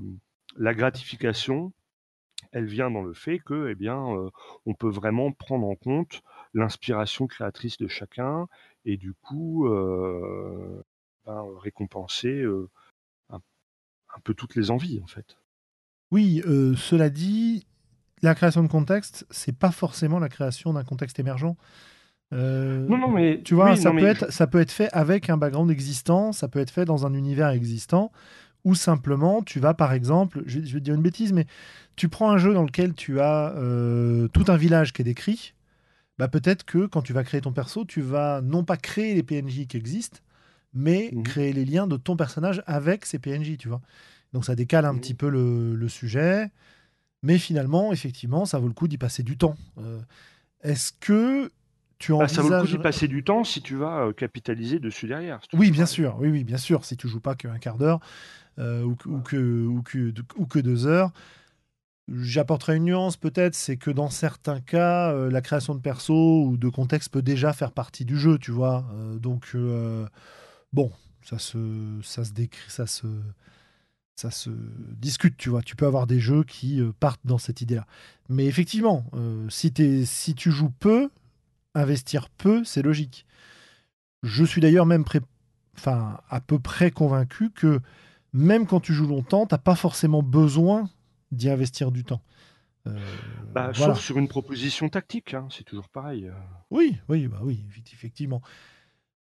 la gratification, elle vient dans le fait que, eh bien, euh, on peut vraiment prendre en compte l'inspiration créatrice de chacun et du coup euh, ben, récompenser euh, un, peu toutes les envies en fait. Oui, cela dit, la création de contexte, c'est pas forcément la création d'un contexte émergent. non, non, mais tu vois, ça, peut être, ça peut être fait avec un background existant, ça peut être fait dans un univers existant ou simplement tu vas par exemple, je, vais te dire une bêtise, mais tu prends un jeu dans lequel tu as euh, tout un village qui est décrit, bah peut-être que quand tu vas créer ton perso, tu vas non pas créer les PNJ qui existent, mais mhm. créer les liens de ton personnage avec ces PNJ, tu vois. Donc ça décale un mhm. petit peu le, sujet, mais finalement, effectivement, ça vaut le coup d'y passer du temps. Euh, est-ce que tu envisages... Bah, ça vaut le coup d'y passer du temps si tu vas euh, capitaliser dessus derrière. oui, bien sûr. Oui, oui, bien sûr. Si tu joues pas qu'un quart d'heure euh, ou, que, ou, que, ou que deux heures. J'apporterai une nuance peut-être, c'est que dans certains cas, euh, la création de perso ou de contexte peut déjà faire partie du jeu, tu vois. donc, bon, ça se, ça se décrit, ça se, ça se discute, tu vois. Tu peux avoir des jeux qui partent dans cette idée-là. Mais effectivement, si, es, si tu joues peu, investir peu, c'est logique. Je suis d'ailleurs même enfin, à peu près convaincu que même quand tu joues longtemps, tu n'as pas forcément besoin d'y investir du temps. Euh, bah, Sauf sur une proposition tactique, hein, c'est toujours pareil. Euh. Oui, oui, bah oui, effectivement.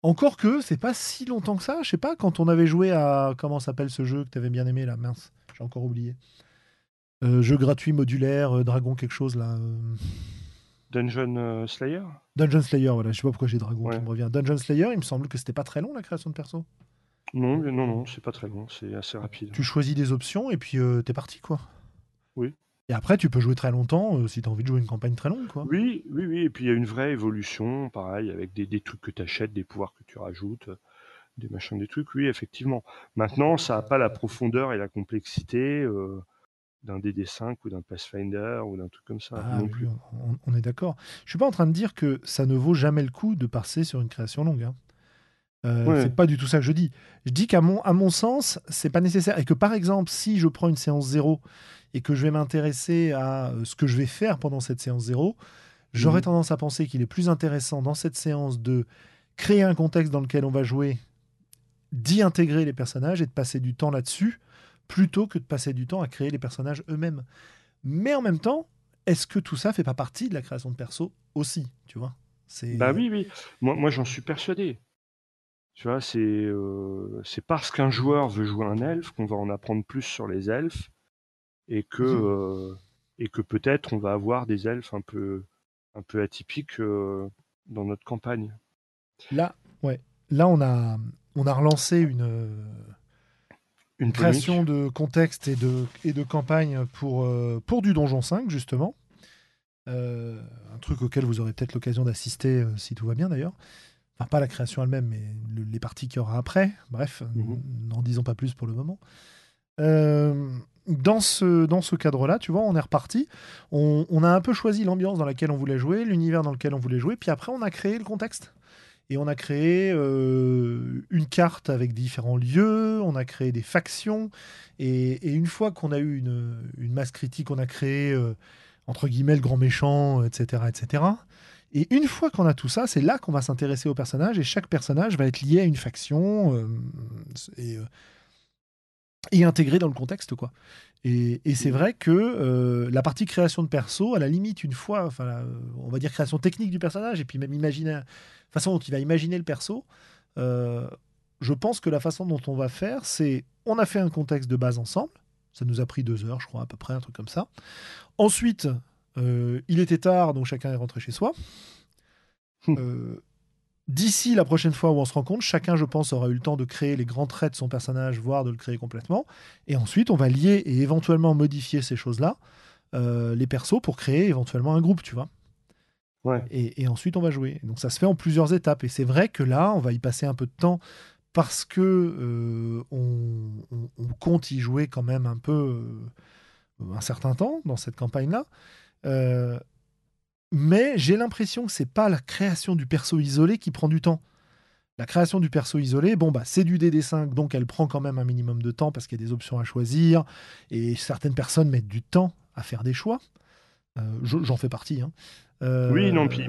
Encore que c'est pas si longtemps que ça. Je sais pas, quand on avait joué à. Comment s'appelle ce jeu que tu avais bien aimé là Mince, j'ai encore oublié. Euh, jeu gratuit modulaire, Dragon quelque chose là. Dungeon Slayer? Dungeon Slayer, voilà, je sais pas pourquoi j'ai Dragon qui me revient. Dungeon Slayer, il me semble que c'était pas très long la création de perso. Non, non, non, c'est pas très long, c'est assez rapide. Tu choisis des options et puis euh, t'es parti, quoi. Oui. Et après, tu peux jouer très longtemps euh, si tu as envie de jouer une campagne très longue, quoi. Oui, oui, oui. Et puis il y a une vraie évolution, pareil, avec des, trucs que tu achètes, des pouvoirs que tu rajoutes, des machins, des trucs. Oui, effectivement. Maintenant, ça n'a pas la profondeur et la complexité euh, d'un DD5 ou d'un Pathfinder ou d'un truc comme ça. Ah, On, est d'accord. Je suis pas en train de dire que ça ne vaut jamais le coup de passer sur une création longue. Hein. Euh, c'est pas du tout ça que je dis. Je dis qu'à mon, à mon sens, c'est pas nécessaire. Et que par exemple, si je prends une séance zéro et que je vais m'intéresser à euh, ce que je vais faire pendant cette séance zéro, j'aurais mhm. tendance à penser qu'il est plus intéressant dans cette séance de créer un contexte dans lequel on va jouer, d'y intégrer les personnages et de passer du temps là-dessus, plutôt que de passer du temps à créer les personnages eux-mêmes. Mais en même temps, est-ce que tout ça fait pas partie de la création de perso aussi, tu vois? Bah oui, oui. Moi, moi j'en suis persuadé. Tu vois, c'est euh, c'est parce qu'un joueur veut jouer un elfe qu'on va en apprendre plus sur les elfes et que mmh. euh, et que peut-être on va avoir des elfes un peu un peu atypiques euh, dans notre campagne. Là, ouais, là on a on a relancé une une création de contexte et de et de campagne pour pour du donjon 5 justement. un truc auquel vous aurez peut-être l'occasion d'assister si tout va bien d'ailleurs. Enfin, pas la création elle-même, mais les parties qu'il y aura après. Bref, mhm. n'en disons pas plus pour le moment. Euh, dans ce, dans ce cadre-là, tu vois, on est reparti. On, a un peu choisi l'ambiance dans laquelle on voulait jouer, l'univers dans lequel on voulait jouer, puis après, on a créé le contexte. Et on a créé euh, une carte avec différents lieux, on a créé des factions. Et, une fois qu'on a eu une, une, masse critique, on a créé, euh, entre guillemets, le grand méchant, etc., etc. Et une fois qu'on a tout ça, c'est là qu'on va s'intéresser aux personnages et chaque personnage va être lié à une faction euh, et, euh, et, intégré dans le contexte. quoi. Et, et c'est vrai que euh, la partie création de perso, à la limite, une fois, enfin, on va dire création technique du personnage et puis même imaginer, façon dont il va imaginer le perso, je pense que la façon dont on va faire, c'est on a fait un contexte de base ensemble. Ça nous a pris deux heures, je crois, à peu près, un truc comme ça. Ensuite, euh, il était tard, donc chacun est rentré chez soi. Hmm. Euh, d'ici la prochaine fois où on se rencontre, chacun, je pense, aura eu le temps de créer les grands traits de son personnage, voire de le créer complètement. Et ensuite, on va lier et éventuellement modifier ces choses-là, euh, les persos, pour créer éventuellement un groupe, tu vois. Ouais. Et, ensuite, on va jouer. Donc ça se fait en plusieurs étapes. Et c'est vrai que là, on va y passer un peu de temps parce que on, compte y jouer quand même un peu un certain temps dans cette campagne-là. Euh, mais j'ai l'impression que c'est pas la création du perso isolé qui prend du temps. La création du perso isolé, bon bah c'est du DD5, donc elle prend quand même un minimum de temps parce qu'il y a des options à choisir et certaines personnes mettent du temps à faire des choix. Euh, j'en fais partie. Hein. Euh, oui, non, puis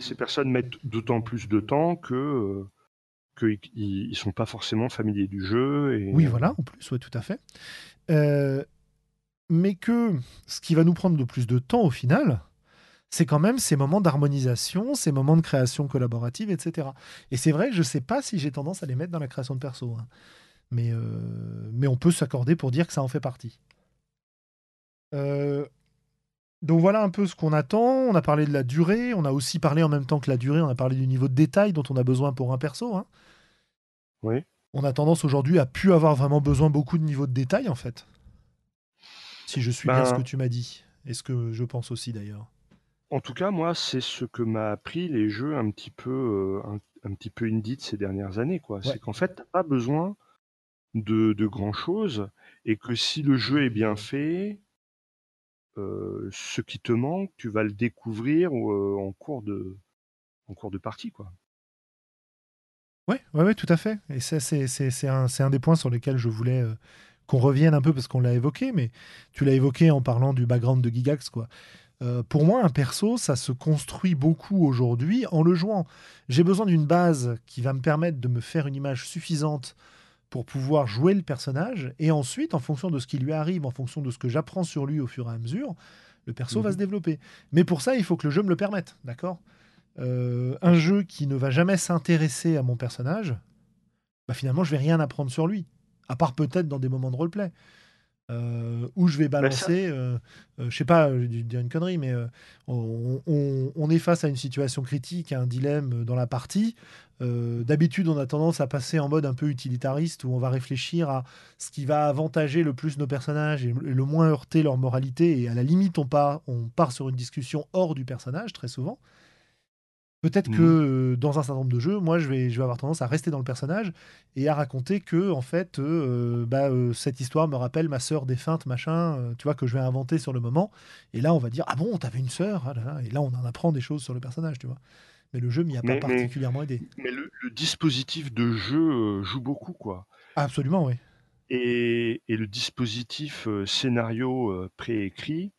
ces personnes mettent d'autant plus de temps que qu'ils ne sont pas forcément familiers du jeu. Et... Oui, voilà, en plus, oui, tout à fait. Euh, mais que ce qui va nous prendre le plus de temps au final, c'est quand même ces moments d'harmonisation, ces moments de création collaborative, etc. Et c'est vrai que je ne sais pas si j'ai tendance à les mettre dans la création de perso. Hein. Mais, mais on peut s'accorder pour dire que ça en fait partie. donc voilà un peu ce qu'on attend. On a parlé de la durée. On a aussi parlé en même temps que la durée. On a parlé du niveau de détail dont on a besoin pour un perso. Hein. Oui. On a tendance aujourd'hui à plus avoir vraiment besoin beaucoup de niveau de détail en fait. Si je suis bien ce ben que tu m'as dit. Et ce que je pense aussi d'ailleurs? En tout cas, moi, c'est ce que m'a appris les jeux un petit peu, euh, un, petit peu indie de ces dernières années, quoi. C'est qu'en fait, t'as pas besoin de, de grand chose et que si le jeu est bien fait, euh, ce qui te manque, tu vas le découvrir euh, en cours de, en cours de partie, quoi. Ouais, ouais, ouais, tout à fait. Et ça, c'est, un, un, des points sur lesquels je voulais qu'on revienne un peu parce qu'on l'a évoqué, mais tu l'as évoqué en parlant du background de Gigax, quoi. Euh, pour moi, un perso, ça se construit beaucoup aujourd'hui en le jouant. J'ai besoin d'une base qui va me permettre de me faire une image suffisante pour pouvoir jouer le personnage. Et ensuite, en fonction de ce qui lui arrive, en fonction de ce que j'apprends sur lui au fur et à mesure, le perso va mhm. se développer. Mais pour ça, il faut que le jeu me le permette, d'accord? Euh, Un jeu qui ne va jamais s'intéresser à mon personnage, bah finalement, je vais rien apprendre sur lui, à part peut-être dans des moments de roleplay. Euh, où je vais bah, balancer, euh, euh, je sais pas, je vais dire une connerie, mais on, est face à une situation critique, à un dilemme dans la partie. D'habitude, on a tendance à passer en mode un peu utilitariste où on va réfléchir à ce qui va avantager le plus nos personnages et le moins heurter leur moralité. Et à la limite, on part, on part sur une discussion hors du personnage très souvent. Peut-être que mmh. euh, dans un certain nombre de jeux, moi, je vais, je vais avoir tendance à rester dans le personnage et à raconter que, en fait, euh, bah, euh, cette histoire me rappelle ma sœur défunte, machin, tu vois, que je vais inventer sur le moment. Et là, on va dire, ah bon, t'avais une sœur? Ah Et là, on en apprend des choses sur le personnage, tu vois. Mais le jeu m'y a pas particulièrement aidé. Mais le, dispositif de jeu joue beaucoup, quoi. Absolument, oui. Et, et le dispositif scénario préécrit,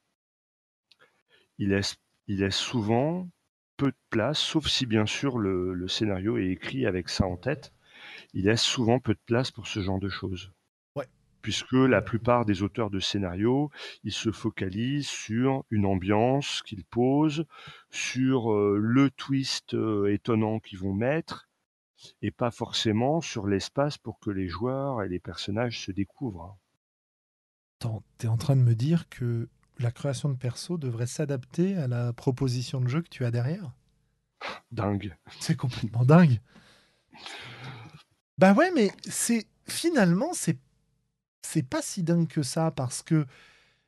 il laisse, il laisse souvent peu de place, sauf si bien sûr le, scénario est écrit avec ça en tête. Il laisse souvent peu de place pour ce genre de choses. Puisque la plupart des auteurs de scénarios, ils se focalisent sur une ambiance qu'ils posent, sur euh, le twist euh, étonnant qu'ils vont mettre, et pas forcément sur l'espace pour que les joueurs et les personnages se découvrent. T'es en train de me dire que la création de perso devrait s'adapter à la proposition de jeu que tu as derrière? Dingue. C'est complètement dingue. Bah ouais, mais c'est finalement c'est c'est pas si dingue que ça parce que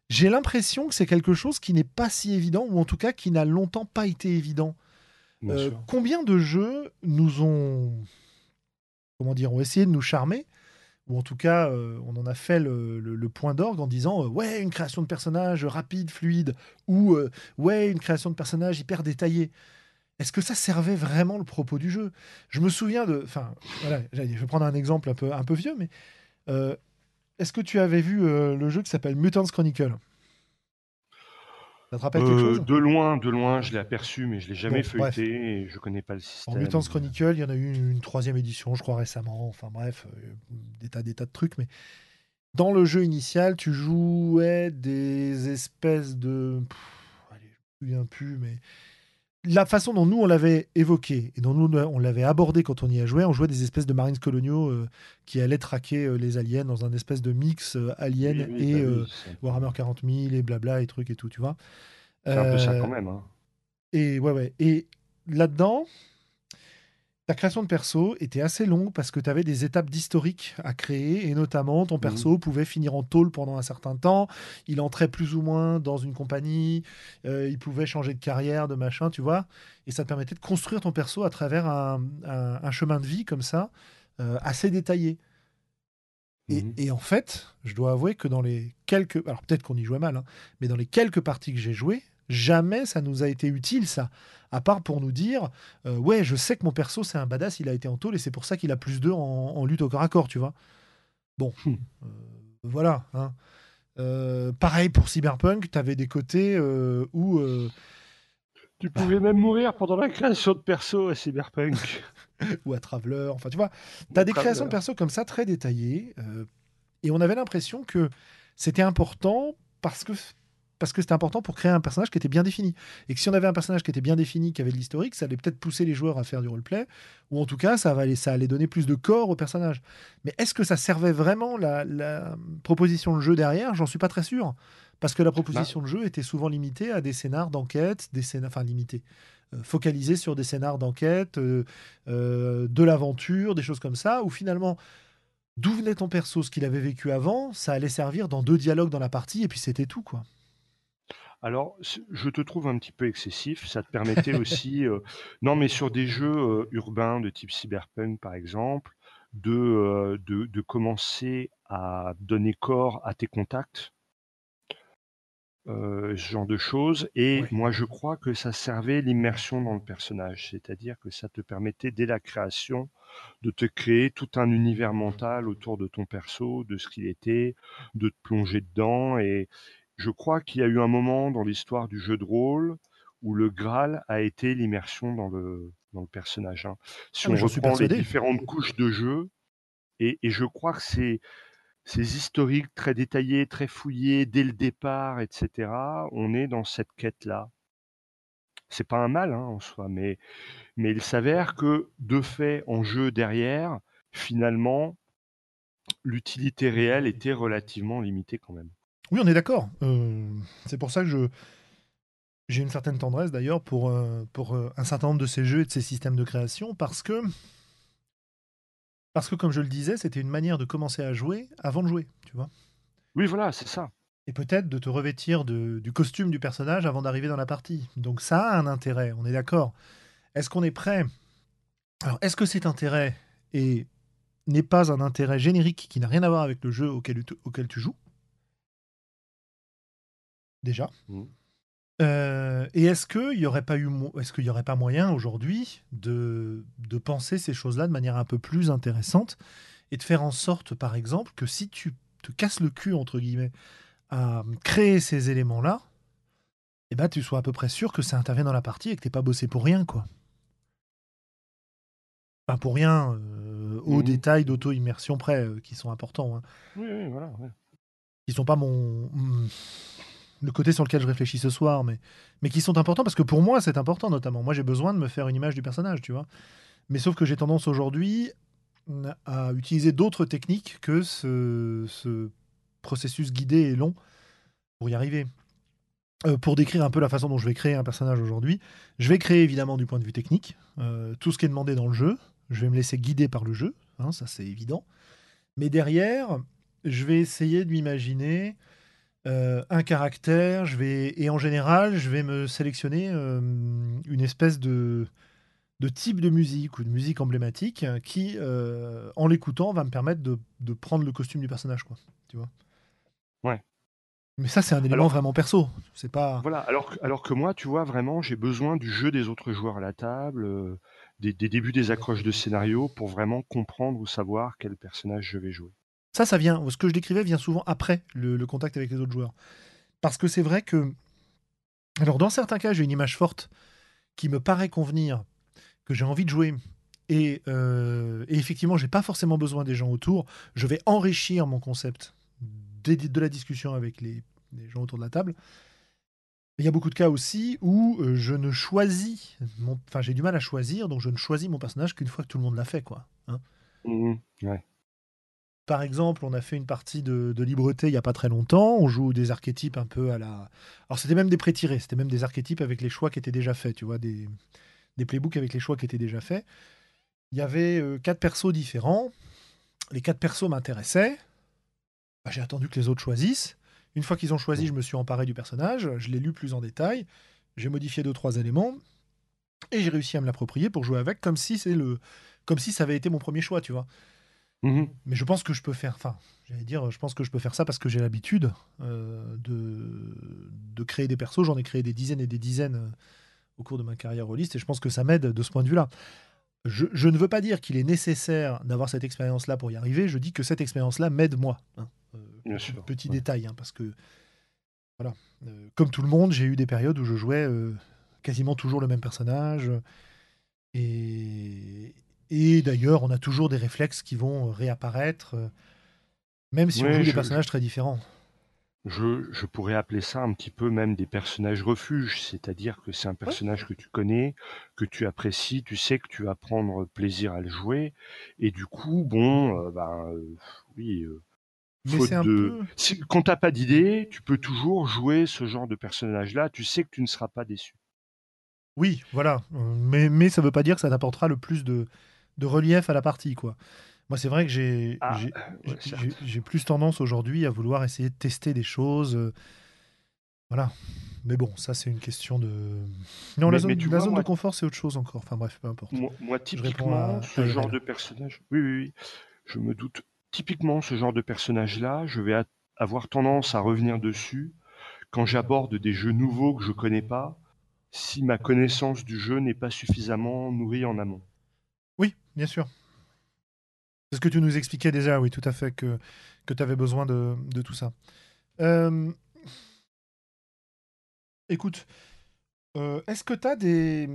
j'ai l'impression que c'est quelque chose qui n'est pas si évident ou en tout cas qui n'a longtemps pas été évident. Euh, combien de jeux nous ont comment dire ont essayé de nous charmer? Ou en tout cas, euh, on en a fait le, point d'orgue en disant euh, ouais, une création de personnage rapide, fluide, ou euh, ouais, une création de personnage hyper détaillée. Est-ce que ça servait vraiment le propos du jeu? Je me souviens de. Enfin, voilà, je vais prendre un exemple un peu, un peu vieux, mais est-ce que tu avais vu le jeu qui s'appelle Mutants Chronicle ça te rappelle quelque euh, chose? De loin, de loin, je l'ai aperçu, mais je l'ai jamais feuilleté et je connais pas le système. En Mutants Chronicle, il y en a eu une, troisième édition, je crois récemment. Enfin bref, euh, des tas, des tas de trucs. Mais dans le jeu initial, tu jouais des espèces de, allez, je me souviens plus, mais la façon dont nous on l'avait évoqué et dont nous on l'avait abordé quand on y a joué, on jouait des espèces de marines coloniaux euh, qui allaient traquer euh, les aliens dans un espèce de mix euh, alien et bah Warhammer 40 000 et blabla et trucs et tout, tu vois. C'est un peu ça quand même. Hein. Et ouais, ouais. Et là-dedans, ta création de perso était assez longue parce que tu avais des étapes d'historique à créer et notamment ton mmh. perso pouvait finir en tôle pendant un certain temps, il entrait plus ou moins dans une compagnie, euh, il pouvait changer de carrière, de machin, tu vois, et ça te permettait de construire ton perso à travers un, chemin de vie comme ça, euh, assez détaillé. Mmh. Et, en fait, je dois avouer que dans les quelques... Alors peut-être qu'on y jouait mal, hein, mais dans les quelques parties que j'ai jouées, jamais ça nous a été utile, ça à part pour nous dire euh, ouais, je sais que mon perso c'est un badass, il a été en tôle et c'est pour ça qu'il a plus 2 en, lutte au corps à corps, tu vois. Bon, hmm. euh, voilà. Hein. Euh, pareil pour Cyberpunk, tu avais des côtés où. Tu pouvais même mourir pendant la création de perso à Cyberpunk. ou à Traveler, enfin tu vois, tu as des créations de perso comme ça très détaillées. et on avait l'impression que c'était important parce que parce que c'était important pour créer un personnage qui était bien défini. Et que si on avait un personnage qui était bien défini, qui avait de l'historique, ça allait peut-être pousser les joueurs à faire du roleplay, ou en tout cas, ça, allait, ça allait donner plus de corps au personnage. Mais est-ce que ça servait vraiment la, proposition de jeu derrière? J'en suis pas très sûr. Parce que la proposition bah. de jeu était souvent limitée à des scénars d'enquête, des scénars, enfin limitée, euh, focalisée sur des scénars d'enquête, euh, euh, de l'aventure, des choses comme ça, où finalement d'où venait ton perso, ce qu'il avait vécu avant, ça allait servir dans deux dialogues dans la partie, et puis c'était tout, quoi. Alors, je te trouve un petit peu excessif. Ça te permettait aussi, euh, non, mais sur des jeux euh, urbains de type cyberpunk, par exemple, de, euh, de, commencer à donner corps à tes contacts, ce genre de choses. Et moi, je crois que ça servait l'immersion dans le personnage, c'est-à-dire que ça te permettait dès la création de te créer tout un univers mental autour de ton perso, de ce qu'il était, de te plonger dedans et, je crois qu'il y a eu un moment dans l'histoire du jeu de rôle où le Graal a été l'immersion dans le, dans le personnage. Hein. Si ah, on reprend les différentes couches de jeu, et, je crois que c'est ces historiques très détaillés, très fouillés dès le départ, etc., on est dans cette quête-là. C'est pas un mal hein, en soi, mais, mais il s'avère que de fait, en jeu derrière, finalement, l'utilité réelle était relativement limitée quand même. Oui, on est d'accord. Euh, c'est pour ça que je j'ai une certaine tendresse d'ailleurs pour, euh, pour euh, un certain nombre de ces jeux et de ces systèmes de création parce que parce que comme je le disais, c'était une manière de commencer à jouer avant de jouer, tu vois. Oui, voilà, c'est ça. Et peut-être de te revêtir de, du costume du personnage avant d'arriver dans la partie. Donc ça a un intérêt, on est d'accord. Est-ce qu'on est prêt? Alors, est-ce que cet intérêt n'est pas un intérêt générique qui n'a rien à voir avec le jeu auquel, auquel tu joues? Déjà. Mmh. Euh, et est-ce qu'il n'y aurait pas eu, est-ce qu'il y aurait pas moyen aujourd'hui de, de penser ces choses-là de manière un peu plus intéressante et de faire en sorte, par exemple, que si tu te casses le cul entre guillemets à créer ces éléments-là, eh ben tu sois à peu près sûr que ça intervient dans la partie et que t'es pas bossé pour rien, quoi. Pas pour rien, euh, aux mmh. détails d'auto-immersion près, euh, qui sont importants. Hein. Oui, oui, voilà. Ouais. Qui sont pas mon le côté sur lequel je réfléchis ce soir, mais, mais qui sont importants parce que pour moi, c'est important notamment. Moi, j'ai besoin de me faire une image du personnage, tu vois. Mais sauf que j'ai tendance aujourd'hui à utiliser d'autres techniques que ce, processus guidé et long pour y arriver. Euh, pour décrire un peu la façon dont je vais créer un personnage aujourd'hui, je vais créer évidemment du point de vue technique euh, tout ce qui est demandé dans le jeu. Je vais me laisser guider par le jeu, hein, ça c'est évident. Mais derrière, je vais essayer de m'imaginer euh, un caractère, je vais et en général, je vais me sélectionner euh, une espèce de de type de musique ou de musique emblématique qui, euh, en l'écoutant, va me permettre de, de, prendre le costume du personnage, quoi. Tu vois Ouais. Mais ça, c'est un élément vraiment perso. C'est pas. Voilà. Alors, alors que moi, tu vois, vraiment, j'ai besoin du jeu des autres joueurs à la table, des, des, débuts des accroches de scénario pour vraiment comprendre ou savoir quel personnage je vais jouer. Ça, ça vient. Ce que je décrivais vient souvent après le, contact avec les autres joueurs. Parce que c'est vrai que. Alors, dans certains cas, j'ai une image forte qui me paraît convenir, que j'ai envie de jouer. Et, euh, et effectivement, j'ai pas forcément besoin des gens autour. Je vais enrichir mon concept de, la discussion avec les, gens autour de la table. Il y a beaucoup de cas aussi où euh, je ne choisis, enfin j'ai du mal à choisir, donc je ne choisis mon personnage qu'une fois que tout le monde l'a fait, quoi. Hein. Mmh ouais. Par exemple, on a fait une partie de, libreté il n'y a pas très longtemps. On joue des archétypes un peu à la. Alors, c'était même des pré-tirés, c'était même des archétypes avec les choix qui étaient déjà faits, tu vois, des, playbooks avec les choix qui étaient déjà faits. Il y avait euh, quatre persos différents. Les quatre persos m'intéressaient. Bah, j'ai attendu que les autres choisissent. Une fois qu'ils ont choisi, je me suis emparé du personnage. Je l'ai lu plus en détail. J'ai modifié deux trois éléments et j'ai réussi à me l'approprier pour jouer avec comme si le comme si ça avait été mon premier choix, tu vois. Mmh Mais je pense que je peux faire, enfin, j'allais dire, je pense que je peux faire ça parce que j'ai l'habitude euh, de, de créer des persos. J'en ai créé des dizaines et des dizaines euh, au cours de ma carrière rôliste et je pense que ça m'aide de ce point de vue-là. Je, je, ne veux pas dire qu'il est nécessaire d'avoir cette expérience-là pour y arriver. Je dis que cette expérience-là m'aide moi. Hein. Euh, petit détail, hein, parce que voilà, comme tout le monde, j'ai eu des périodes où je jouais quasiment toujours le même personnage. Et, et d'ailleurs, on a toujours des réflexes qui vont réapparaître, euh, même si on joue des personnages très différents. Je, je pourrais appeler ça un petit peu même des personnages refuges, c'est-à-dire que c'est un personnage que tu connais, que tu apprécies, tu sais que tu vas prendre plaisir à le jouer, et du coup, bon, euh, ben, euh, oui, euh, Mais faute c'est un de... peu. Si, quand t'as pas d'idée, tu peux toujours jouer ce genre de personnage-là, tu sais que tu ne seras pas déçu. Oui, voilà. Euh, Mais, mais ça veut pas dire que ça t'apportera le plus de, de relief à la partie, quoi. Moi, c'est vrai que j'ai Ah, ouais, plus tendance aujourd'hui à vouloir essayer de tester des choses. euh, Voilà. Mais bon, ça, c'est une question de. Non, la Mais- zone, la vois, zone moi- de confort, c'est autre chose encore. Enfin, bref, peu importe. Moi, typiquement, à- ce genre de personnage, oui, oui, oui, je me doute. Typiquement, ce genre de personnage-là, je vais avoir tendance à revenir dessus quand j'aborde des jeux nouveaux que je connais pas, si ma connaissance du jeu n'est pas suffisamment nourrie en amont. Oui, bien sûr. C'est ce que tu nous expliquais déjà, oui, tout à fait, que, que tu avais besoin de, de tout ça. Euh, Écoute, euh, est-ce que tu as des,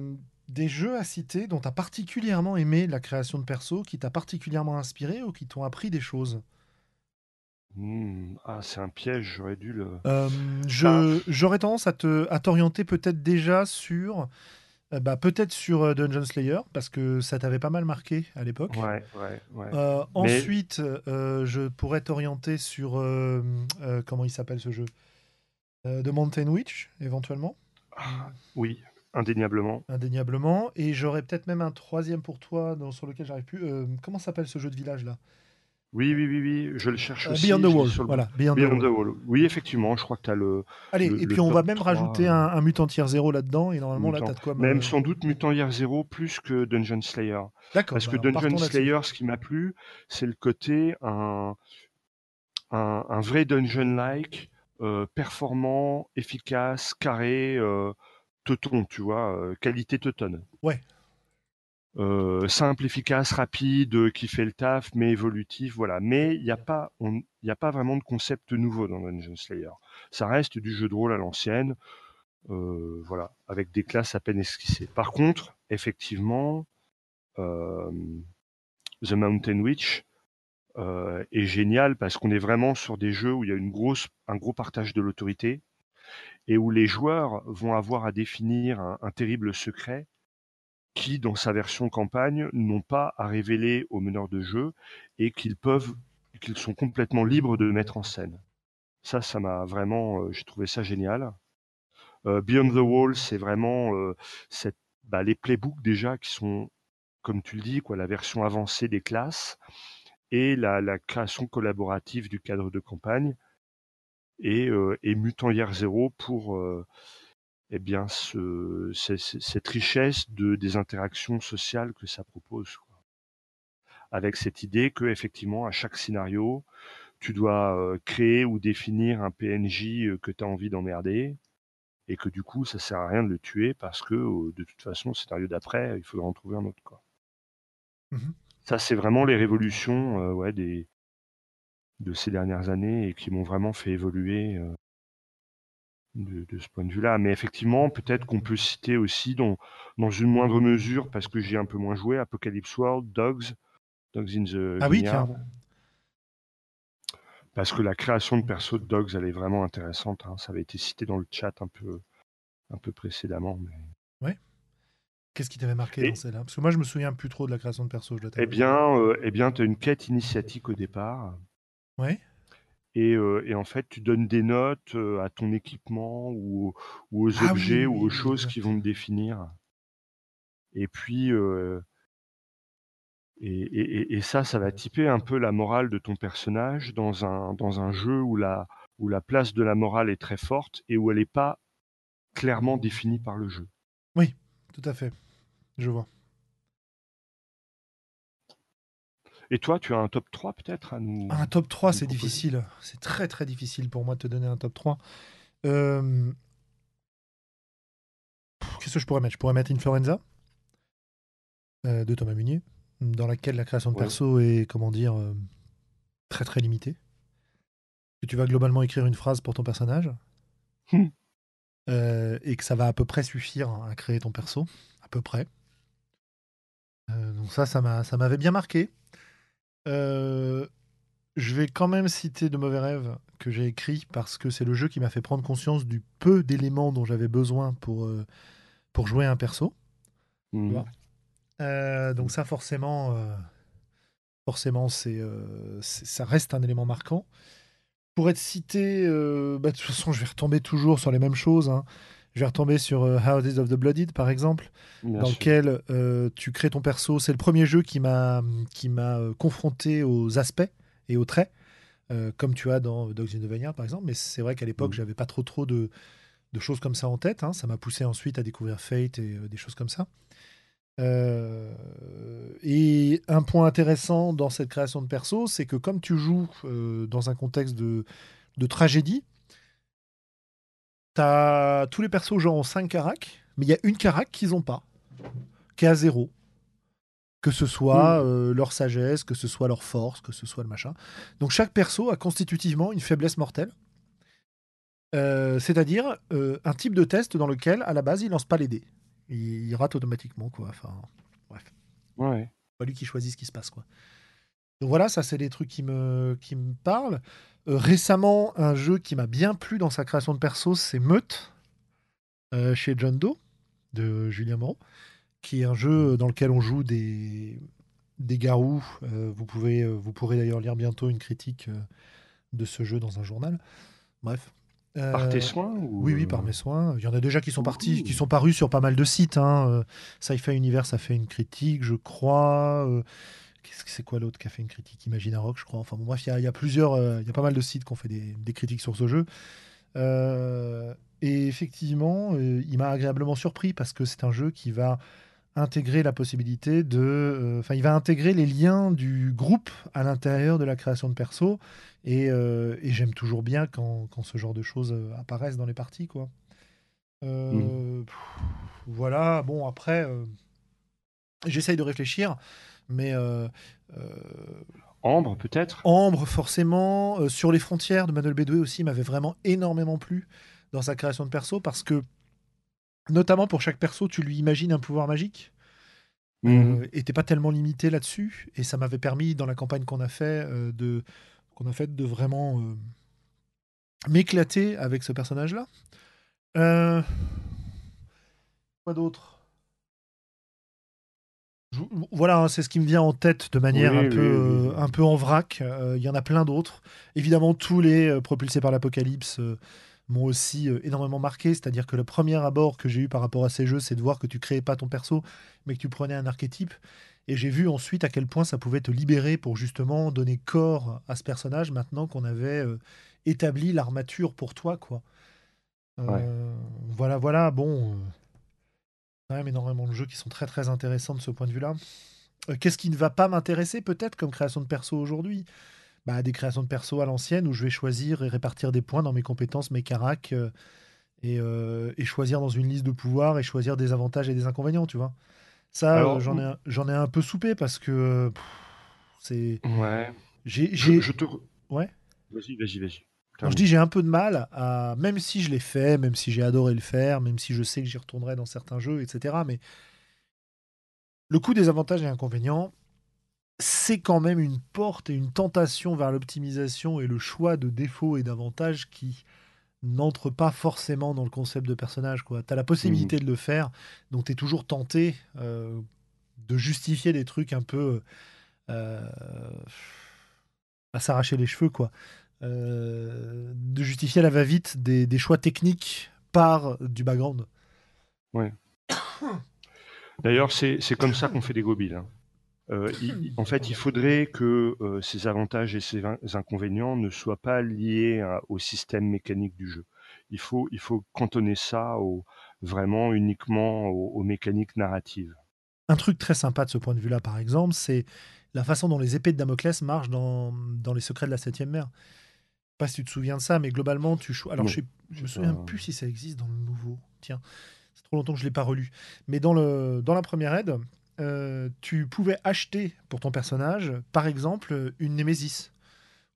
des jeux à citer dont tu as particulièrement aimé la création de perso, qui t'a particulièrement inspiré ou qui t'ont appris des choses? Hmm, ah, c'est un piège, j'aurais dû le. Euh, je- J'aurais tendance à te- à t'orienter peut-être déjà sur... euh, bah, peut-être sur euh, Dungeon Slayer, parce que ça t'avait pas mal marqué à l'époque. Ouais, ouais, ouais. Euh, Mais- Ensuite, euh, je pourrais t'orienter sur euh, comment il s'appelle ce jeu? The Mountain Witch, éventuellement, Ah, oui, indéniablement. indéniablement. Et j'aurais peut-être même un troisième pour toi, dans- sur lequel j'arrive plus. Comment s'appelle ce jeu de village là? Oui, oui, oui, oui, je le cherche Euh, aussi. Beyond the Wall. sur le- Voilà, Beyond, Beyond the the Wall. Wall. Oui, effectivement, je crois que tu as le. Allez, le- et puis on va même 3, rajouter un, un Mutant Tier 0 là-dedans. Et normalement, là, Mutant. t'as de quoi me- Même sans doute Mutant Year Zero plus que Dungeon Slayer. D'accord. Parce que bah, Dungeon. Slayer, ce qui m'a plu, c'est le côté un, un, un vrai dungeon-like, euh, performant, efficace, carré, euh, teuton, tu vois, euh, qualité teutonne. Ouais. Euh, simple, efficace, rapide, euh, qui fait le taf, mais évolutif, voilà. Mais il n'y a pas, vraiment de concept nouveau dans Dungeon Slayer. Ça reste du jeu de rôle à l'ancienne, euh, voilà, avec des classes à peine esquissées. Par contre, effectivement, The Mountain Witch est génial parce qu'on est vraiment sur des jeux où il y a un gros partage de l'autorité et où les joueurs vont avoir à définir un terrible secret qui, dans sa version campagne, n'ont pas à révéler aux meneurs de jeu et qu'ils peuvent, qu'ils sont complètement libres de mettre en scène. Ça, ça m'a vraiment, euh, j'ai trouvé ça génial. Euh, Beyond the Wall, c'est vraiment euh, bah, les playbooks déjà qui sont, comme tu le dis, quoi, la version avancée des classes et la, création collaborative du cadre de campagne et, Mutant Year Zero pour eh bien ce, cette richesse de des interactions sociales que ça propose quoi. avec cette idée que effectivement à chaque scénario tu dois euh, créer ou définir un PNJ euh, que tu as envie d'emmerder et que du coup ça sert à rien de le tuer parce que euh, de toute façon au scénario d'après il faudra en trouver un autre quoi. Mhm. Ça c'est vraiment les révolutions euh, ouais des de ces dernières années et qui m'ont vraiment fait évoluer euh, de, de ce point de vue-là. Mais effectivement, peut-être qu'on peut citer aussi dans, dans une moindre mesure, parce que j'ai un peu moins joué, Apocalypse World, Dogs, Dogs in the Ah oui, tiens. parce que la création de perso de Dogs, elle est vraiment intéressante. hein. Ça avait été cité dans le chat un peu, un peu précédemment. Mais... Qu'est-ce qui t'avait marqué Et- dans celle-là? Parce que moi, je me souviens plus trop de la création de perso. Je dois Eh bien, euh, eh bien tu as une quête initiatique au départ. Ouais. Et, euh, et en fait, tu donnes des notes euh, à ton équipement ou, aux- ou aux Ah oui, objets oui, ou aux oui, choses qui vont te définir. Et puis, euh, et, et- ça, ça va typer un peu la morale de ton personnage dans un, dans un jeu où la, où la place de la morale est très forte et où elle n'est pas clairement définie par le jeu. Tout à fait. Je vois. Et toi, tu as un top 3 peut-être à nous Un top 3, nous c'est difficile. C'est très très difficile pour moi de te donner un top 3. Euh, Qu'est-ce que je pourrais mettre? Je pourrais mettre Influenza euh, de Thomas Munier, dans laquelle la création de Ouais. perso est, comment dire, euh, très très limitée. Que tu vas globalement écrire une phrase pour ton personnage. Hmm. Euh, et que ça va à peu près suffire à créer ton perso. À peu près. Donc ça, ça m'avait bien marqué. Euh, je vais quand même citer De Mauvais Rêves que j'ai écrit parce que c'est le jeu qui m'a fait prendre conscience du peu d'éléments dont j'avais besoin pour, euh, pour jouer un perso. Mhm. Euh, donc ça forcément, forcément c'est- ça reste un élément marquant. Pour être cité, bah, de toute façon je vais retomber toujours sur les mêmes choses. hein. Je vais retomber sur euh, Houses of the Blooded par exemple Bien dans sûr. lequel euh, tu crées ton perso. C'est le premier jeu qui m'a qui m'a euh, confronté aux aspects et aux traits, comme tu as dans Dogs in the Vineyard par exemple. Mais c'est vrai qu'à l'époque, Mhm. j'avais pas trop trop de, de choses comme ça en tête. hein. Ça m'a poussé ensuite à découvrir Fate et des choses comme ça. Euh, et un point intéressant dans cette création de perso, c'est que comme tu joues euh, dans un contexte de, de tragédie, t'as tous les persos genre ont 5 caracs, mais il y a une carac qu'ils n'ont pas, qui est à zéro. Que ce soit euh, leur sagesse, que ce soit leur force, que ce soit le machin. Donc chaque perso a constitutivement une faiblesse mortelle. Euh, C'est-à-dire euh, un type de test dans lequel, à la base, il lance pas les dés. Il, il rate automatiquement, quoi. Enfin, bref Ouais. pas lui qui choisit ce qui se passe quoi. Donc voilà, ça c'est des trucs qui me, qui me parlent. Euh, récemment, un jeu qui m'a bien plu dans sa création de perso, c'est Meute, euh, chez John Doe, de Julien Moreau, qui est un jeu dans lequel on joue des, des garous. Euh, vous, pouvez, vous pourrez d'ailleurs lire bientôt une critique de ce jeu dans un journal. Bref. Par tes soins ou... oui, oui, par mes soins. Il y en a déjà qui sont partis, qui sont parus sur pas mal de sites. Hein. Euh, Sci-Fi Universe a fait une critique, je crois. Euh, Qu'est-ce que c'est quoi l'autre qui a fait une critique Imaginarock, je crois. Enfin bon, bref, il y, a- il y a plusieurs, euh, il y a pas mal de sites qui ont fait des, des critiques sur ce jeu. Euh, et effectivement, euh, il m'a agréablement surpris parce que c'est un jeu qui va intégrer la possibilité de, euh, enfin, il va intégrer les liens du groupe à l'intérieur de la création de perso. Et, euh, et j'aime toujours bien quand, quand ce genre de choses apparaissent dans les parties, quoi. Euh, pff, Voilà. Bon, après, j'essaye de réfléchir, mais euh, euh, Ambre, peut-être? Ambre, forcément, euh, sur les frontières de Manuel Bédoué aussi m'avait vraiment énormément plu dans sa création de perso parce que, notamment pour chaque perso, tu lui imagines un pouvoir magique. Mhm. Euh, et t'es pas tellement limité là-dessus. Et ça m'avait permis, dans la campagne qu'on a fait, euh, de qu'on a fait, de vraiment m'éclater avec ce personnage-là. Quoi d'autre? Voilà, hein, c'est ce qui me vient en tête de manière Oui, un, oui, peu, oui, euh, un peu en vrac. Euh, Il y en a plein d'autres. Évidemment, tous les euh, propulsés par l'apocalypse euh, m'ont aussi énormément marqué. C'est-à-dire que le premier abord que j'ai eu par rapport à ces jeux, c'est de voir que tu créais pas ton perso, mais que tu prenais un archétype. Et j'ai vu ensuite à quel point ça pouvait te libérer pour justement donner corps à ce personnage maintenant qu'on avait établi l'armature pour toi, quoi. Voilà, voilà, bon. Quand même énormément de jeux qui sont très très intéressants de ce point de vue-là. Euh, Qu'est-ce qui ne va pas m'intéresser peut-être comme création de perso aujourd'hui? Bah, Des créations de perso à l'ancienne où je vais choisir et répartir des points dans mes compétences, mes caracs, euh, et, euh, et choisir dans une liste de pouvoirs et choisir des avantages et des inconvénients, tu vois. Ça, j'en ai, j'en ai un peu soupé parce que c'est. Ouais. J'ai, Je, je te... re- Ouais. Vas-y, vas-y, vas-y. Quand je dis j'ai un peu de mal à, même si je l'ai fait, même si j'ai adoré le faire, même si je sais que j'y retournerai dans certains jeux, etc. Mais le coup des avantages et inconvénients, c'est quand même une porte et une tentation vers l'optimisation et le choix de défauts et d'avantages qui n'entrent pas forcément dans le concept de personnage. Tu as la possibilité de le faire, donc tu es toujours tenté euh, de justifier des trucs un peu euh, à s'arracher les cheveux, quoi. Euh, de justifier à la va-vite des, des choix techniques par du background. D'ailleurs, c'est comme ça qu'on fait des gobiles. hein. Euh, il- en fait, il faudrait que euh, ces avantages et ces in- inconvénients ne soient pas liés à- au système mécanique du jeu. Il faut, il faut cantonner ça au, vraiment uniquement aux, aux mécaniques narratives. Un truc très sympa de ce point de vue-là, par exemple, c'est la façon dont les épées de Damoclès marchent dans, dans les secrets de la septième mer. Pas si tu te souviens de ça, mais globalement, tu Alors, Non, je, je me souviens pas- plus si ça existe dans le nouveau. Tiens, c'est trop longtemps que je l'ai pas relu. Mais dans, le, dans la première aide, euh, tu pouvais acheter pour ton personnage, par exemple, une némésis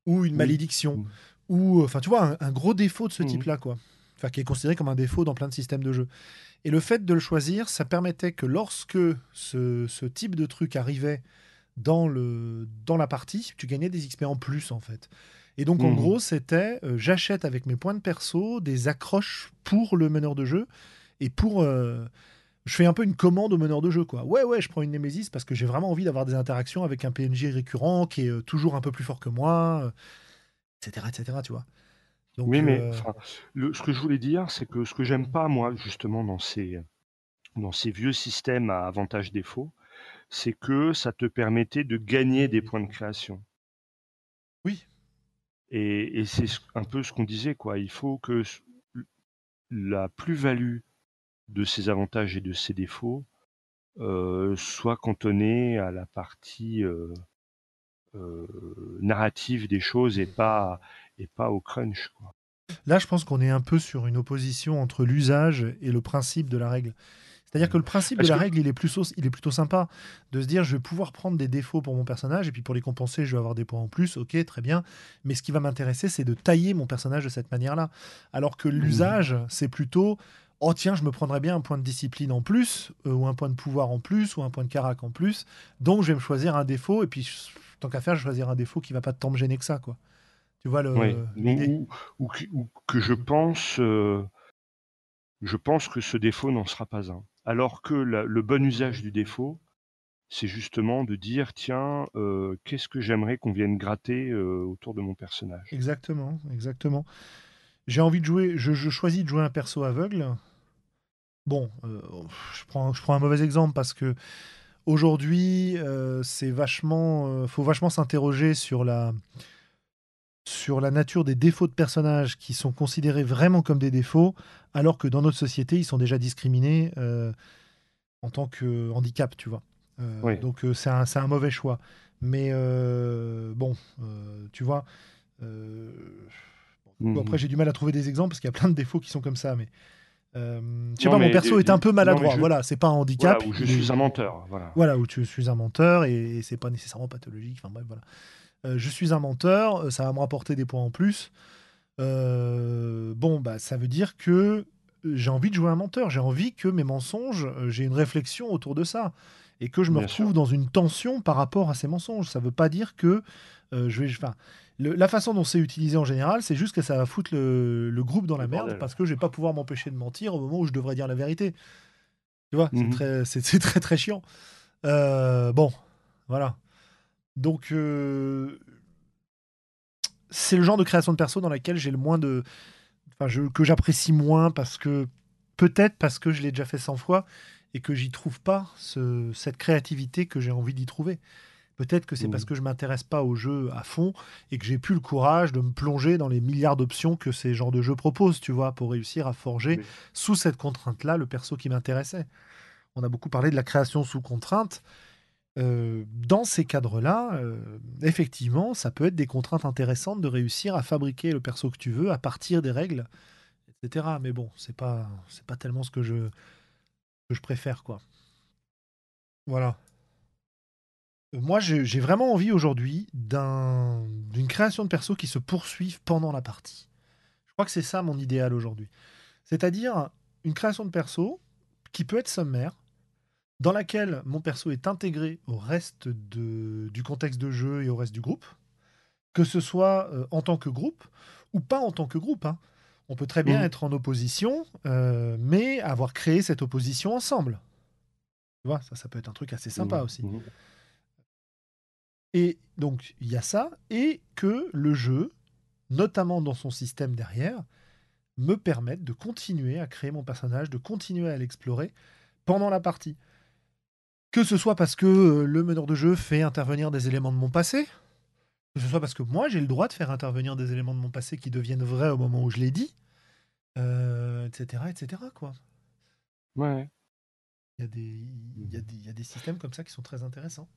ou une Oui. malédiction ou, enfin, tu vois, un, un gros défaut de ce type-là, quoi. Enfin, qui est considéré comme un défaut dans plein de systèmes de jeu. Et le fait de le choisir, ça permettait que lorsque ce, ce type de truc arrivait dans, le, dans la partie, tu gagnais des XP en plus en fait. Et donc en Mhm. gros, c'était euh, j'achète avec mes points de perso des accroches pour le meneur de jeu et pour. euh, je fais un peu une commande au meneur de jeu quoi. Ouais, ouais, je prends une Némésis parce que j'ai vraiment envie d'avoir des interactions avec un PNJ récurrent qui est euh, toujours un peu plus fort que moi, etc., etc., tu vois. Donc, oui, mais enfin, le- ce que je voulais dire, c'est que ce que j'aime pas, moi, justement, dans ces, dans ces vieux systèmes à avantage-défaut, c'est que ça te permettait de gagner des points de création. Oui. Et, c'est ce- un peu ce qu'on disait, quoi. Il faut que la plus-value de ces avantages et de ces défauts euh, soit cantonnée à la partie euh, euh, narrative des choses et pas, au crunch. Là, je pense qu'on est un peu sur une opposition entre l'usage et le principe de la règle. C'est-à-dire que le principe de la que- règle, il est, plutôt, il est plutôt sympa de se dire je vais pouvoir prendre des défauts pour mon personnage et puis pour les compenser, je vais avoir des points en plus. Ok, très bien. Mais ce qui va m'intéresser, c'est de tailler mon personnage de cette manière-là. Alors que l'usage, c'est plutôt oh tiens, je me prendrais bien un point de discipline en plus, euh, ou un point de pouvoir en plus, ou un point de carac en plus. Donc je vais me choisir un défaut et puis tant qu'à faire, je vais choisir un défaut qui va pas tant me gêner que ça, quoi. Tu vois le, Oui, l'idée ou, ou que- ou que je pense, euh, je pense que ce défaut n'en sera pas un. Alors que le bon usage du défaut, c'est justement de dire tiens, euh, qu'est-ce que j'aimerais qu'on vienne gratter euh, autour de mon personnage? Exactement, exactement. J'ai envie de jouer, je, choisis de jouer un perso aveugle. Bon, euh, je, prends, je prends un mauvais exemple parce que aujourd'hui, c'est vachement, faut vachement s'interroger sur la, sur la nature des défauts de personnages qui sont considérés vraiment comme des défauts, alors que dans notre société, ils sont déjà discriminés euh, en tant que handicap, tu vois. Euh, Oui. Donc euh, c'est un, c'est un mauvais choix. Mais bon, tu vois. Bon, Mhm. après, j'ai du mal à trouver des exemples parce qu'il y a plein de défauts qui sont comme ça, mais euh, je sais pas, mon perso des- est un peu maladroit. je- Voilà, c'est pas un handicap. Voilà, où je suis un menteur. Voilà. Voilà, où tu suis un menteur et, c'est pas nécessairement pathologique. Enfin bref, voilà. Euh, je suis un menteur, euh, ça va me rapporter des points en plus. Euh, bon, bah, ça veut dire que j'ai envie de jouer un menteur. J'ai envie que mes mensonges, j'ai une réflexion autour de ça. Et que je me Bien retrouve sûr. dans une tension par rapport à ces mensonges. Ça veut pas dire que euh, je vais. Enfin, le- la façon dont c'est utilisé en général, c'est juste que ça va foutre le, le groupe dans la merde bordel. parce que je vais pas pouvoir m'empêcher de mentir au moment où je devrais dire la vérité. Tu vois, c'est Mhm. très, c'est, très très chiant. Euh, bon, voilà. Donc, euh, c'est le genre de création de perso dans laquelle j'ai le moins de. Enfin, je, que j'apprécie moins parce que. Peut-être parce que je l'ai déjà fait 100 fois et que j'y trouve pas ce- cette créativité que j'ai envie d'y trouver. Peut-être que c'est parce que je m'intéresse pas au jeu à fond et que j'ai plus le courage de me plonger dans les milliards d'options que ces genres de jeux proposent, tu vois, pour réussir à forger Oui. sous cette contrainte-là le perso qui m'intéressait. On a beaucoup parlé de la création sous contrainte. Euh, dans ces cadres-là, euh, effectivement, ça peut être des contraintes intéressantes de réussir à fabriquer le perso que tu veux à partir des règles, etc. Mais bon, c'est pas, c'est pas tellement ce que je, que je préfère, quoi. Voilà. Euh, Moi, j'ai vraiment envie aujourd'hui d'un- d'une création de perso qui se poursuive pendant la partie. Je crois que c'est ça mon idéal aujourd'hui. C'est-à-dire une création de perso qui peut être sommaire, dans laquelle mon perso est intégré au reste de- du contexte de jeu et au reste du groupe, que ce soit euh, en tant que groupe ou pas en tant que groupe. hein. On peut très bien être en opposition, euh, mais avoir créé cette opposition ensemble. Tu vois, ça, ça peut être un truc assez sympa Mhm. aussi. Mhm. Et donc, il y a ça, et que le jeu, notamment dans son système derrière, me permette de continuer à créer mon personnage, de continuer à l'explorer pendant la partie. Que ce soit parce que euh, le meneur de jeu fait intervenir des éléments de mon passé, que ce soit parce que moi j'ai le droit de faire intervenir des éléments de mon passé qui deviennent vrais au moment où je l'ai dit, euh, etc., etc. Quoi. Ouais. Il y, a des, il, y a des, il y a des systèmes comme ça qui sont très intéressants.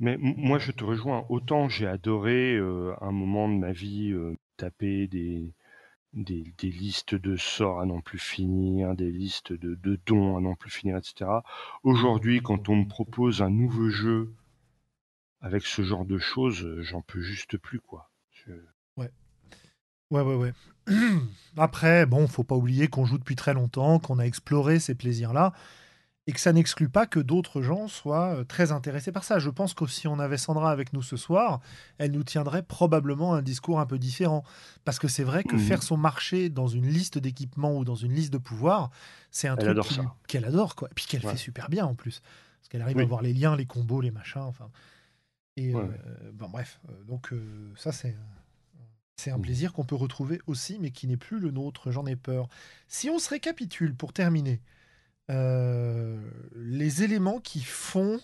Mais moi, je te rejoins. Autant j'ai adoré euh, un moment de ma vie euh, taper des, des, listes de sorts à n'en plus finir, des listes de, dons à n'en plus finir, etc. Aujourd'hui, quand on me propose un nouveau jeu avec ce genre de choses, euh, j'en peux juste plus, quoi. Je- Ouais, ouais, ouais. Après, bon, faut pas oublier qu'on joue depuis très longtemps, qu'on a exploré ces plaisirs-là, et que ça n'exclut pas que d'autres gens soient euh, très intéressés par ça. Je pense que si on avait Sandra avec nous ce soir, elle nous tiendrait probablement un discours un peu différent. Parce que c'est vrai que Mhm. faire son marché dans une liste d'équipements ou dans une liste de pouvoirs, c'est un Elle truc adore qui- ça. qu'elle adore, quoi. Et puis qu'elle Ouais. fait super bien en plus. Parce qu'elle arrive Oui. à voir les liens, les combos, les machins, enfin. Et Ouais, euh, bon, bref, euh, donc euh, ça c'est c'est un Mhm. plaisir qu'on peut retrouver aussi, mais qui n'est plus le nôtre. J'en ai peur. Si on se récapitule pour terminer, les éléments qui font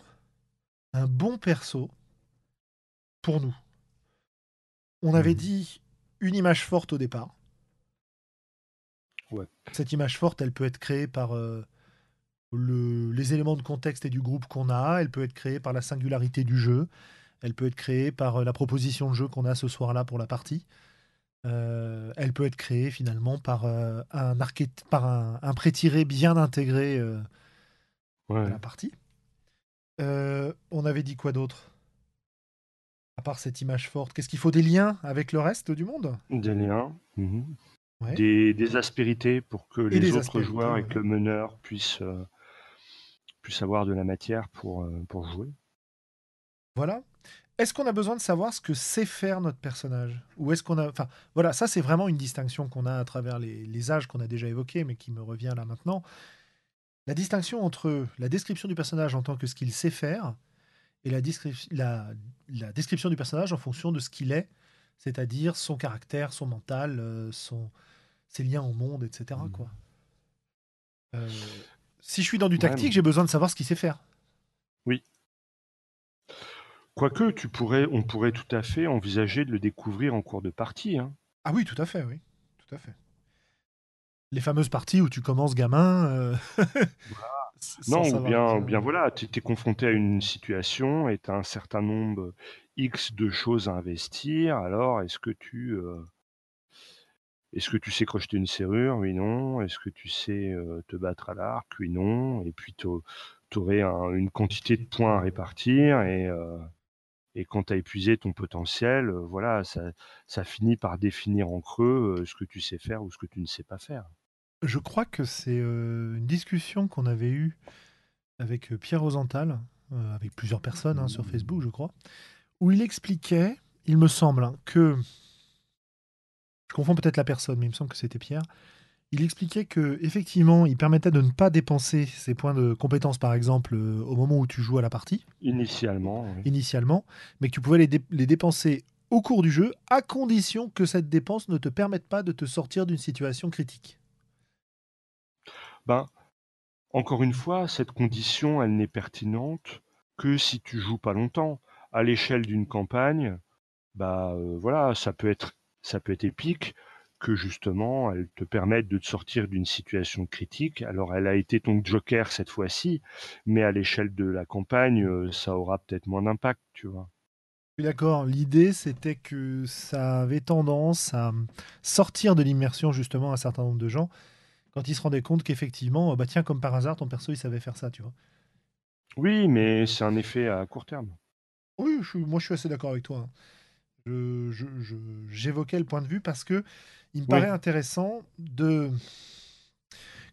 un bon perso pour nous. On avait Mhm. dit une image forte au départ. Ouais. Cette image forte, elle peut être créée par euh, le- les éléments de contexte et du groupe qu'on a. Elle peut être créée par la singularité du jeu. Elle peut être créée par euh, la proposition de jeu qu'on a ce soir-là pour la partie. Euh, elle peut être créée finalement par euh, un, par un, un pré-tiré bien intégré euh, Ouais. à la partie. Euh, on avait dit quoi d'autre? À part cette image forte, qu'est-ce qu'il faut des liens avec le reste du monde? Des liens. Ouais. Des, des aspérités pour que les autres joueurs et que le meneur puissent, euh, puissent avoir de la matière pour, euh, pour jouer. Voilà. Est-ce qu'on a besoin de savoir ce que sait faire notre personnage? Ou est-ce qu'on a. Enfin, voilà, ça, c'est vraiment une distinction qu'on a à travers les, les âges qu'on a déjà évoqués, mais qui me revient là maintenant. La distinction entre la description du personnage en tant que ce qu'il sait faire et la, la, la description du personnage en fonction de ce qu'il est, c'est-à-dire son caractère, son mental, euh, son, ses liens au monde, etc. Mhm. Quoi. Euh, si je suis dans du Ouais, tactique, mais- j'ai besoin de savoir ce qu'il sait faire. Quoique, tu pourrais, on pourrait tout à fait envisager de le découvrir en cours de partie. hein. Ah oui, tout à fait, oui. Tout à fait. Les fameuses parties où tu commences gamin. euh, Non, ou bien, bien- ou bien voilà, tu es confronté à une situation et tu as un certain nombre X de choses à investir. Alors, est-ce que tu euh, est-ce que tu sais crocheter une serrure? Oui, non. Est-ce que tu sais euh, te battre à l'arc? Oui, non. Et puis, tu aurais une quantité de points à répartir et, euh, et quand tu as épuisé ton potentiel, voilà, ça, ça finit par définir en creux ce que tu sais faire ou ce que tu ne sais pas faire. Je crois que c'est une discussion qu'on avait eue avec Pierre Rosenthal, avec plusieurs personnes hein, sur Facebook, je crois, où il expliquait, il me semble, hein, que. Je confonds peut-être la personne, mais il me semble que c'était Pierre. Il expliquait que effectivement, il permettait de ne pas dépenser ses points de compétence, par exemple, euh, au moment où tu joues à la partie, Initialement, oui. initialement, mais que tu pouvais les, dé- les dépenser au cours du jeu, à condition que cette dépense ne te permette pas de te sortir d'une situation critique. Ben, encore une fois, cette condition, elle n'est pertinente que si tu joues pas longtemps. À l'échelle d'une campagne, bah euh, voilà, ça peut être ça peut être épique que justement elle te permette de te sortir d'une situation critique. Alors elle a été ton joker cette fois-ci, mais à l'échelle de la campagne, euh, ça aura peut-être moins d'impact, tu vois. Je suis d'accord. L'idée, c'était que ça avait tendance à sortir de l'immersion, justement, un certain nombre de gens, quand ils se rendaient compte qu'effectivement, bah tiens, comme par hasard, ton perso, il savait faire ça, tu vois. Oui, mais c'est un effet à court terme. Oui, je moi, je suis assez d'accord avec toi. hein. Je- je- je- J'évoquais le point de vue parce que il me Oui. paraît intéressant de...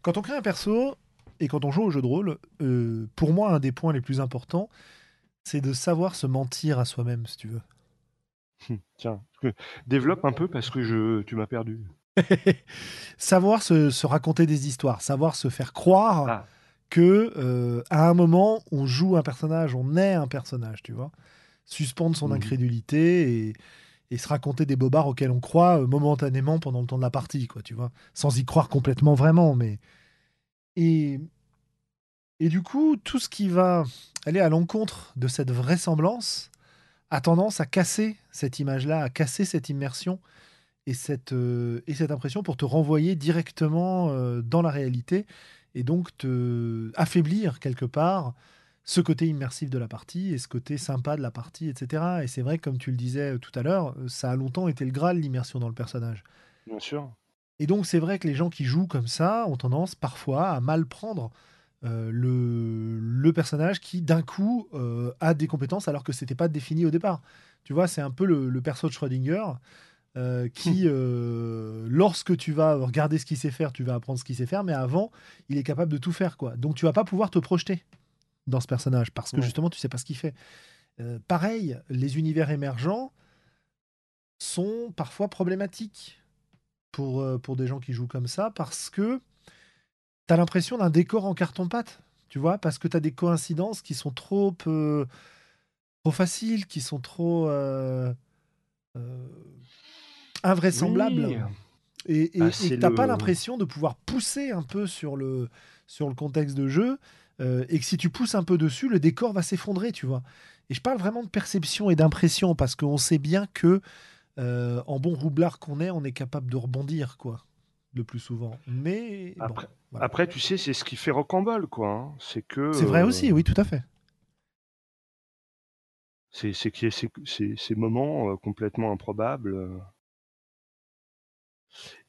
Quand on crée un perso et quand on joue au jeu de rôle, euh, pour moi, un des points les plus importants, c'est de savoir se mentir à soi-même, si tu veux. Hum, Tiens, développe un peu parce que je, tu m'as perdu. savoir se, se raconter des histoires, savoir se faire croire Ah. que euh, à un moment on joue un personnage, on est un personnage, tu vois. Suspendre son incrédulité et, et se raconter des bobards auxquels on croit euh, momentanément pendant le temps de la partie, quoi, tu vois. Sans y croire complètement vraiment, mais. Et, et du coup, tout ce qui va aller à l'encontre de cette vraisemblance a tendance à casser cette image-là, à casser cette immersion et cette, euh, et cette impression pour te renvoyer directement euh, dans la réalité et donc te affaiblir quelque part ce côté immersif de la partie et ce côté sympa de la partie, etc. Et c'est vrai, comme tu le disais euh, tout à l'heure, euh, ça a longtemps été le graal, l'immersion dans le personnage. Bien sûr. Et donc c'est vrai que les gens qui jouent comme ça ont tendance parfois à mal prendre euh, le, le personnage qui d'un coup euh, a des compétences alors que c'était pas défini au départ. Tu vois, c'est un peu le, le perso de Schrödinger. euh, qui, euh, lorsque tu vas regarder ce qu'il sait faire, tu vas apprendre ce qu'il sait faire, mais avant, il est capable de tout faire. quoi. Donc tu vas pas pouvoir te projeter dans ce personnage, parce que Ouais. justement, tu sais pas ce qu'il fait. Euh, pareil, les univers émergents sont parfois problématiques pour, euh, pour des gens qui jouent comme ça, parce que tu as l'impression d'un décor en carton-pâte, tu vois, parce que tu as des coïncidences qui sont trop, euh, trop faciles, qui sont trop invraisemblables. Oui. Et Bah, c'est que t'as pas l'impression de pouvoir pousser un peu sur le, sur le contexte de jeu, euh, et que si tu pousses un peu dessus, le décor va s'effondrer, tu vois. Et je parle vraiment de perception et d'impression, parce qu'on sait bien que, euh, en bon roublard qu'on est, on est capable de rebondir, quoi, le plus souvent. Mais bon, Après, voilà. après, tu sais, c'est ce qui fait Rocambole, quoi. hein. C'est que. c'est vrai euh, aussi, oui, tout à fait. C'est qu'il y a ces, ces- ces moments euh, complètement improbables. euh.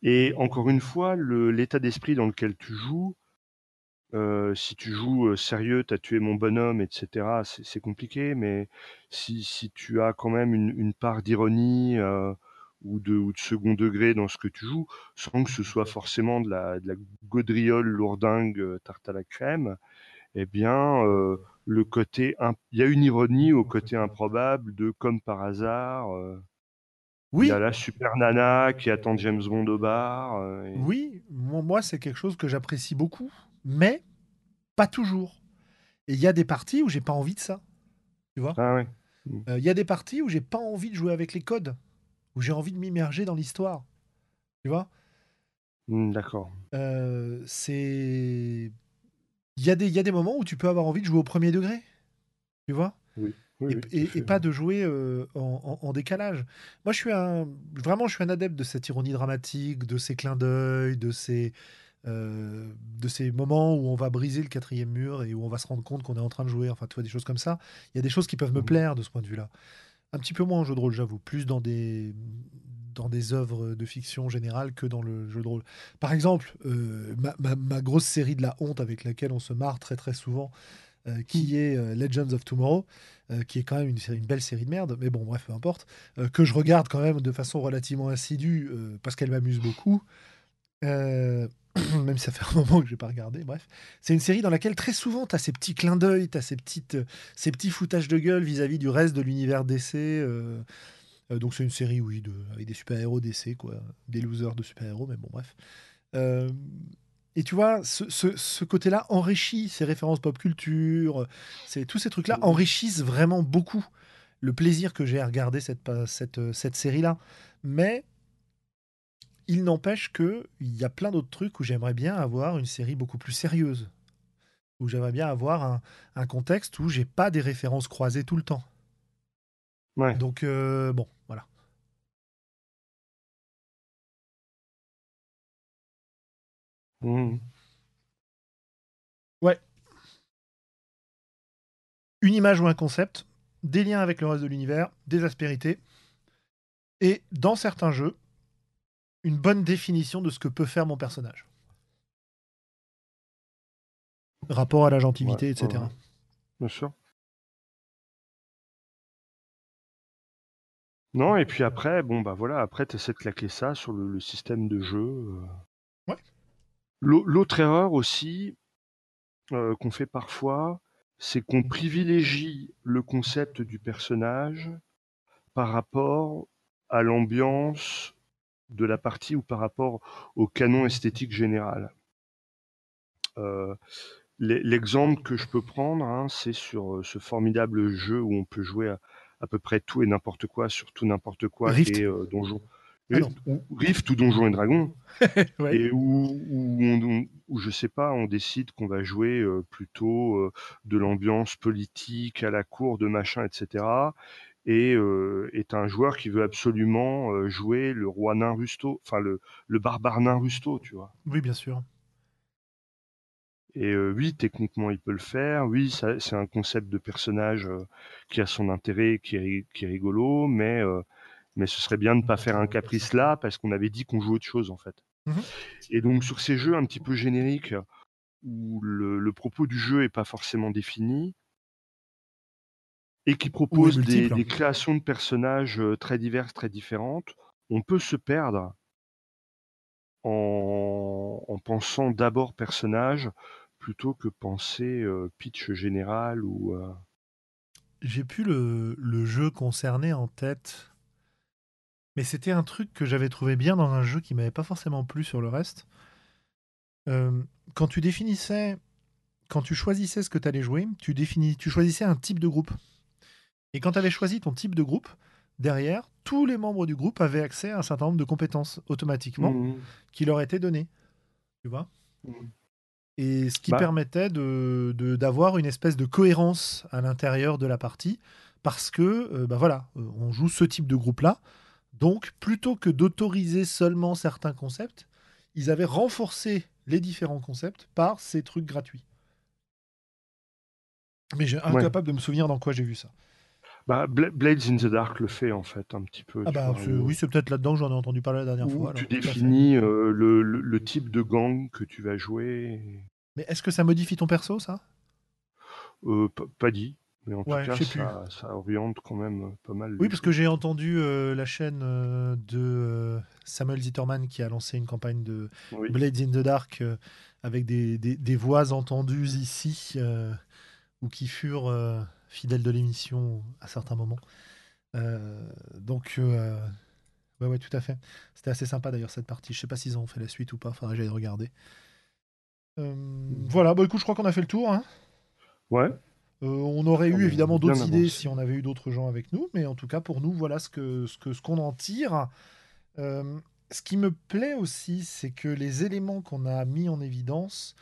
Et encore une fois, l'état d'esprit dans lequel tu joues, euh, si tu joues sérieux, t'as tué mon bonhomme, etc., c'est compliqué, mais si, si tu as quand même une, une part d'ironie euh, ou, de, ou de second degré dans ce que tu joues, sans que ce soit forcément de la, de la gaudriole lourdingue tarte à la crème, eh bien, euh, le côté, imp- il y a une ironie au côté improbable de comme par hasard. euh, il Oui, y a la super nana qui attend James Bond au bar. euh, et- oui, moi, moi, c'est quelque chose que j'apprécie beaucoup, mais pas toujours. Et il y a des parties où j'ai pas envie de ça, tu vois. Ah ouais. Euh, Il y a des parties où j'ai pas envie de jouer avec les codes, où j'ai envie de m'immerger dans l'histoire. Tu vois Hmm, D'accord. Euh, C'est. Il y, a des- y a des moments où tu peux avoir envie de jouer au premier degré. Tu vois Oui, et, oui, pas de jouer euh, en, en- en décalage. Moi, je suis un. Vraiment, je suis un adepte de cette ironie dramatique, de ces clins d'œil, de ces. Euh, de ces moments où on va briser le quatrième mur et où on va se rendre compte qu'on est en train de jouer, enfin, tu vois, des choses comme ça. Il y a des choses qui peuvent me Mhm. plaire de ce point de vue-là. Un petit peu moins en jeu de rôle, j'avoue. Plus dans des, dans des œuvres de fiction générale que dans le jeu de rôle. Par exemple, euh, ma, ma- ma grosse série de la honte avec laquelle on se marre très très souvent, euh, qui est euh, Legends of Tomorrow, qui est quand même une, une belle série de merde, mais bon, bref, peu importe, que je regarde quand même de façon relativement assidue parce qu'elle m'amuse beaucoup. Euh, même si ça fait un moment que je n'ai pas regardé, bref. C'est une série dans laquelle très souvent tu as ces petits clins d'œil, tu as ces, petites, euh, ces petits foutages de gueule vis-à-vis du reste de l'univers DC. euh, donc c'est une série, oui, de, avec des super-héros DC, quoi. Des losers de super-héros, mais bon, bref. Et tu vois, ce, côté-là enrichit ces références pop culture, tous ces trucs-là enrichissent vraiment beaucoup le plaisir que j'ai à regarder cette, cette série-là. Mais il n'empêche qu'il y a plein d'autres trucs où j'aimerais bien avoir une série beaucoup plus sérieuse. Où j'aimerais bien avoir un, un contexte où j'ai pas des références croisées tout le temps. Ouais. Donc, euh, bon, voilà. Mhm. Une image ou un concept, des liens avec le reste de l'univers, des aspérités, et dans certains jeux, une bonne définition de ce que peut faire mon personnage. Rapport à la gentilité, Ouais, etc. ouais. Bien sûr. Non, et puis après, bon, bah voilà, après, tu essaies de claquer ça sur le, le système de jeu. euh. Ouais. L'au- L'autre erreur aussi euh, qu'on fait parfois, c'est qu'on privilégie le concept du personnage par rapport à l'ambiance de la partie ou par rapport au canon esthétique général. Euh, l'e- L'exemple que je peux prendre, hein, c'est sur euh, ce formidable jeu où on peut jouer à, à peu près tout et n'importe quoi sur tout n'importe quoi Rift. et euh, donjon. Ah ou Rift ou Donjon et Dragon Ouais. et où, où, on- où, je sais pas, on décide qu'on va jouer euh, plutôt de l'ambiance politique à la cour, de machin, etc. Et euh, est un joueur qui veut absolument jouer le roi nain Rusto, enfin le, le barbare nain Rusto, tu vois. Oui, bien sûr. Et euh, oui, techniquement, il peut le faire. Oui, c'est un concept de personnage euh, qui a son intérêt, qui est, qui est rigolo, mais, mais ce serait bien de ne pas faire un caprice là, parce qu'on avait dit qu'on jouait autre chose, en fait. Mhm. Et donc, sur ces jeux un petit peu génériques, où le, le propos du jeu est pas forcément défini, et qui proposent des, créations de personnages euh, très diverses, très différentes, on peut se perdre en, en pensant d'abord personnage plutôt que penser euh, pitch général ou. euh, J'ai plus le, le jeu concerné en tête, mais c'était un truc que j'avais trouvé bien dans un jeu qui m'avait pas forcément plu sur le reste. Euh, quand tu définissais, quand tu choisissais ce que tu allais jouer, tu, définis, tu choisissais un type de groupe. Et quand tu avais choisi ton type de groupe, derrière, tous les membres du groupe avaient accès à un certain nombre de compétences automatiquement Mhm. qui leur étaient données. Tu vois? Mhm. Et ce qui Bah. permettait de, de- d'avoir une espèce de cohérence à l'intérieur de la partie, parce que, euh, bah voilà, euh, on joue ce type de groupe-là. Donc, plutôt que d'autoriser seulement certains concepts, ils avaient renforcé les différents concepts par ces trucs gratuits. Mais j'ai incapable de me souvenir dans quoi j'ai vu ça. Bah, Bla- Blades in the Dark le fait en fait un petit peu. Ah bah vois, oui, c'est peut-être là-dedans que j'en ai entendu parler la dernière fois. tu alors, définis euh, le, le- le type de gang que tu vas jouer. Mais est-ce que ça modifie ton perso, ça? Euh, pas dit, mais en Ouais, tout cas, ça, ça oriente quand même euh, pas mal. Oui, parce que j'ai entendu euh, la chaîne euh, de Samuel Zitterman qui a lancé une campagne de. Oui. Blades in the Dark euh, avec des, des- des voix entendues ici ou qui furent fidèles de l'émission à certains moments. Euh, donc, euh, ouais, ouais, tout à fait. C'était assez sympa d'ailleurs cette partie. Je sais pas s'ils ont fait la suite ou pas. Faudrait que j'aille regarder. Euh, voilà, bah écoute, je crois qu'on a fait le tour. hein. Ouais. Euh, on aurait On eu évidemment d'autres idées si on avait eu d'autres gens avec nous, mais en tout cas pour nous, voilà ce que ce que ce qu'on en tire. Euh, ce qui me plaît aussi, c'est que les éléments qu'on a mis en évidence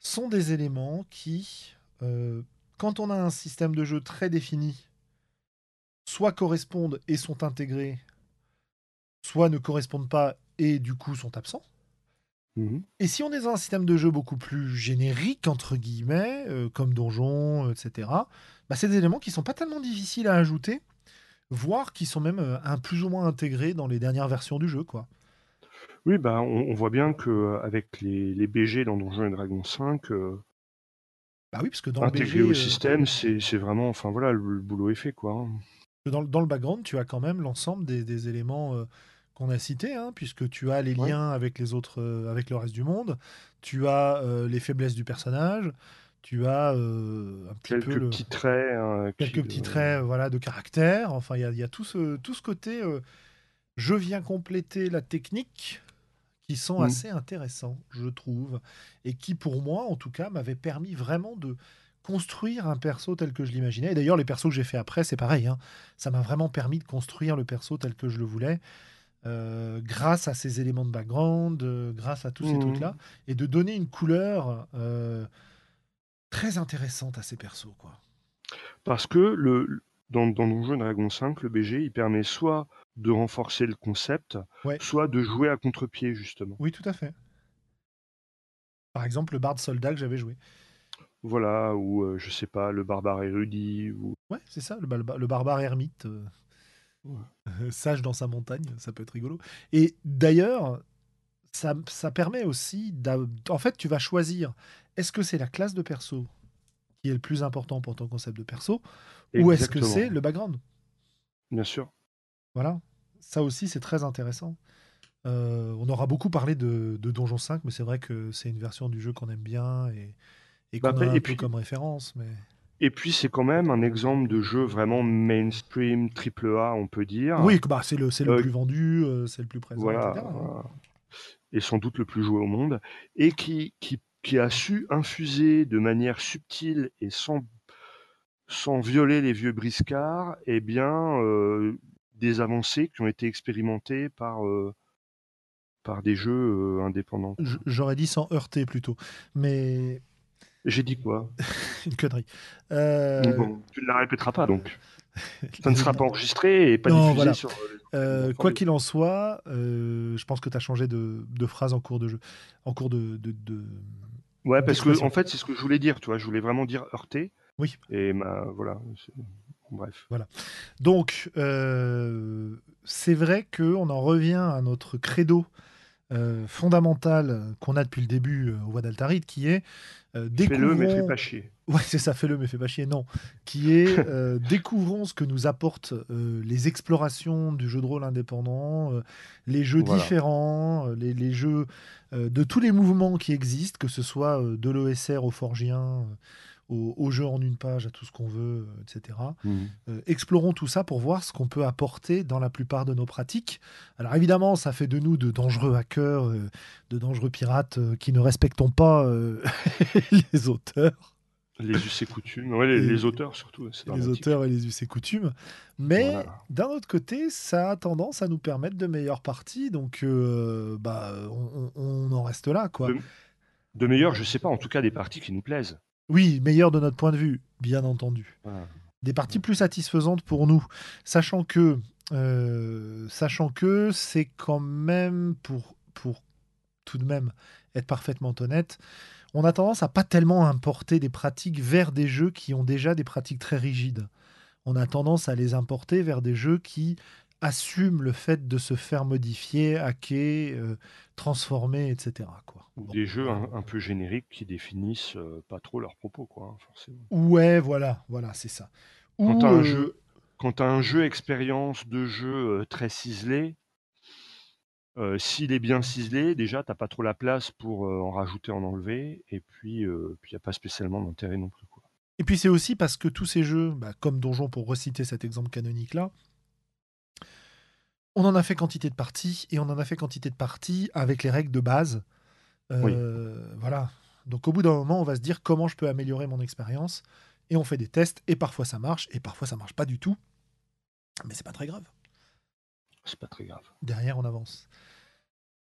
sont des éléments qui, euh, quand on a un système de jeu très défini, soit correspondent et sont intégrés, soit ne correspondent pas et du coup sont absents. Mhm. Et si on est dans un système de jeu beaucoup plus générique, entre guillemets, euh, comme donjon, euh, etc., bah, c'est des éléments qui sont pas tellement difficiles à ajouter, voire qui sont même euh, un plus ou moins intégrés dans les dernières versions du jeu. quoi. Oui, bah, on, on voit bien que euh, avec les, les BG dans Donjons et Dragons 5, euh, Bah oui, parce que dans le intégré BG, au euh, système, c'est vraiment, enfin voilà, le, le boulot est fait quoi. hein. dans, le- dans le background, tu as quand même l'ensemble des, des éléments euh, qu'on a cités, hein, puisque tu as les Ouais. liens avec les autres, euh, avec le reste du monde, tu as euh, les faiblesses du personnage, tu as euh, un petit Quelques peu le- petits traits. hein, qui, quelques petits traits voilà, de caractère. Enfin, il y y a tout, ce, tout ce côté euh, je viens compléter la technique qui sont Mm. assez intéressants, je trouve, et qui, pour moi, en tout cas, m'avaient permis vraiment de construire un perso tel que je l'imaginais. Et d'ailleurs, les persos que j'ai fait après, c'est pareil. hein. Ça m'a vraiment permis de construire le perso tel que je le voulais. euh, grâce à ces éléments de background, euh, grâce à tous ces Mhm. trucs-là, et de donner une couleur euh, très intéressante à ces persos. Quoi. Parce que le, dans, dans Donjons et Dragons 5, le BG, il permet soit de renforcer le concept, Ouais. soit de jouer à contre-pied, justement. Oui, tout à fait. Par exemple, le bard soldat que j'avais joué. Voilà, ou euh, je sais pas, le barbare érudit, ou Ouais, c'est ça, le, bar- le barbare ermite, euh, Ouais. euh, sage dans sa montagne, ça peut être rigolo. Et d'ailleurs, ça, ça permet aussi, d'a- en fait, tu vas choisir, est-ce que c'est la classe de perso qui est le plus important pour ton concept de perso, ou est-ce que Exactement. c'est le background? Bien sûr. Voilà, ça aussi c'est très intéressant. Euh, on aura beaucoup parlé de, de Donjon 5, mais c'est vrai que c'est une version du jeu qu'on aime bien et, et Bah, qu'on a un et peu puis- comme référence. Mais... Et puis c'est quand même un exemple de jeu vraiment mainstream, triple A, on peut dire. Oui, bah, c'est le, c'est le Euh, plus vendu, euh, c'est le plus présent, voilà, etc. voilà. et sans doute le plus joué au monde, et qui, qui, qui a su infuser de manière subtile et sans, sans violer les vieux briscards, eh bien, euh, des avancées qui ont été expérimentées par, euh, par des jeux euh, indépendants. J'aurais dit sans heurter plutôt, mais J'ai dit quoi? Une connerie. Euh, Bon, Tu ne la répéteras pas donc. Ça ne sera pas enregistré et pas Non, diffusé voilà. sur. euh, quoi qu'il en soit, euh, je pense que tu as changé de, de phrase en cours de jeu, en cours de. de, de- Ouais, parce que en fait, c'est ce que je voulais dire, tu vois. Je voulais vraiment dire heurté. Oui. Et ma, voilà. Bref. Donc, euh, c'est vrai qu'on en revient à notre credo fondamentale qu'on a depuis le début au Voix d'Altaride, qui est Fais-le, mais fais pas chier. Ouais, c'est ça, fais-le, mais fais pas chier. Non, qui est découvrons ce que nous apportent les explorations du jeu de rôle indépendant, les jeux différents, les, les, jeux de tous les mouvements qui existent, que ce soit de l'OSR au Forgien, au, jeu en une page, à tout ce qu'on veut, euh, etc. Mmh. Euh, explorons tout ça pour voir ce qu'on peut apporter dans la plupart de nos pratiques. Alors évidemment, ça fait de nous de dangereux hackers, euh, de dangereux pirates qui ne respectons pas les auteurs. Les us et coutumes, ouais, les, auteurs surtout. Les auteurs et les us et coutumes. Mais d'un autre côté, ça a tendance à nous permettre de meilleures parties, donc bah, on, en reste là. quoi. De, de meilleures, je sais pas, en tout cas des parties qui nous plaisent. Oui, meilleur de notre point de vue, bien entendu. Des parties plus satisfaisantes pour nous, sachant que, euh, sachant que c'est quand même pour, pour tout de même être parfaitement honnête, on a tendance à pas tellement importer des pratiques vers des jeux qui ont déjà des pratiques très rigides. On a tendance à les importer vers des jeux qui assument le fait de se faire modifier, hacker, euh, transformer, etc. Quoi. Des jeux un, peu génériques qui définissent euh, pas trop leurs propos, quoi, hein, forcément. Ouais, voilà, voilà, c'est ça. Quand tu as un jeu, quand as un jeu expérience de jeu euh, très ciselé, s'il est bien ciselé, déjà, t'as pas trop la place pour en rajouter, en enlever, et puis il n'y a pas spécialement d'intérêt non plus. Quoi. Et puis c'est aussi parce que tous ces jeux, bah, comme Donjon pour reciter cet exemple canonique là, on en a fait quantité de parties et on en a fait quantité de parties avec les règles de base. Euh, voilà. Donc au bout d'un moment, on va se dire comment je peux améliorer mon expérience et on fait des tests et parfois ça marche et parfois ça marche pas du tout. Mais c'est pas très grave. C'est pas très grave. Derrière, on avance.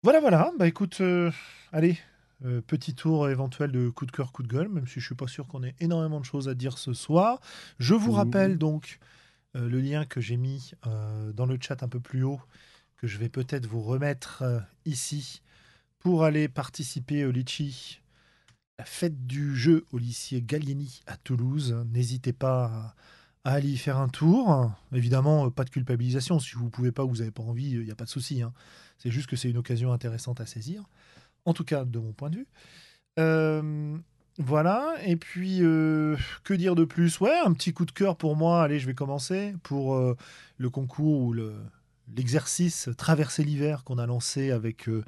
Voilà, voilà. Bah écoute, euh, allez, euh, petit tour éventuel de coup de cœur, coup de gueule, même si je suis pas sûr qu'on ait énormément de choses à dire ce soir. Je vous rappelle donc le lien que j'ai mis euh, dans le chat un peu plus haut, que je vais peut-être vous remettre euh, ici pour aller participer au Litchi, la fête du jeu au lycée Gallieni à Toulouse. N'hésitez pas à, aller y faire un tour. Évidemment, pas de culpabilisation. Si vous ne pouvez pas ou vous n'avez pas envie, il n'y a pas de souci. Hein. C'est juste que c'est une occasion intéressante à saisir. En tout cas, de mon point de vue. Voilà, et puis euh, que dire de plus? Ouais, un petit coup de cœur pour moi, allez, je vais commencer, pour euh, le concours ou l'exercice Traverser l'hiver qu'on a lancé avec euh,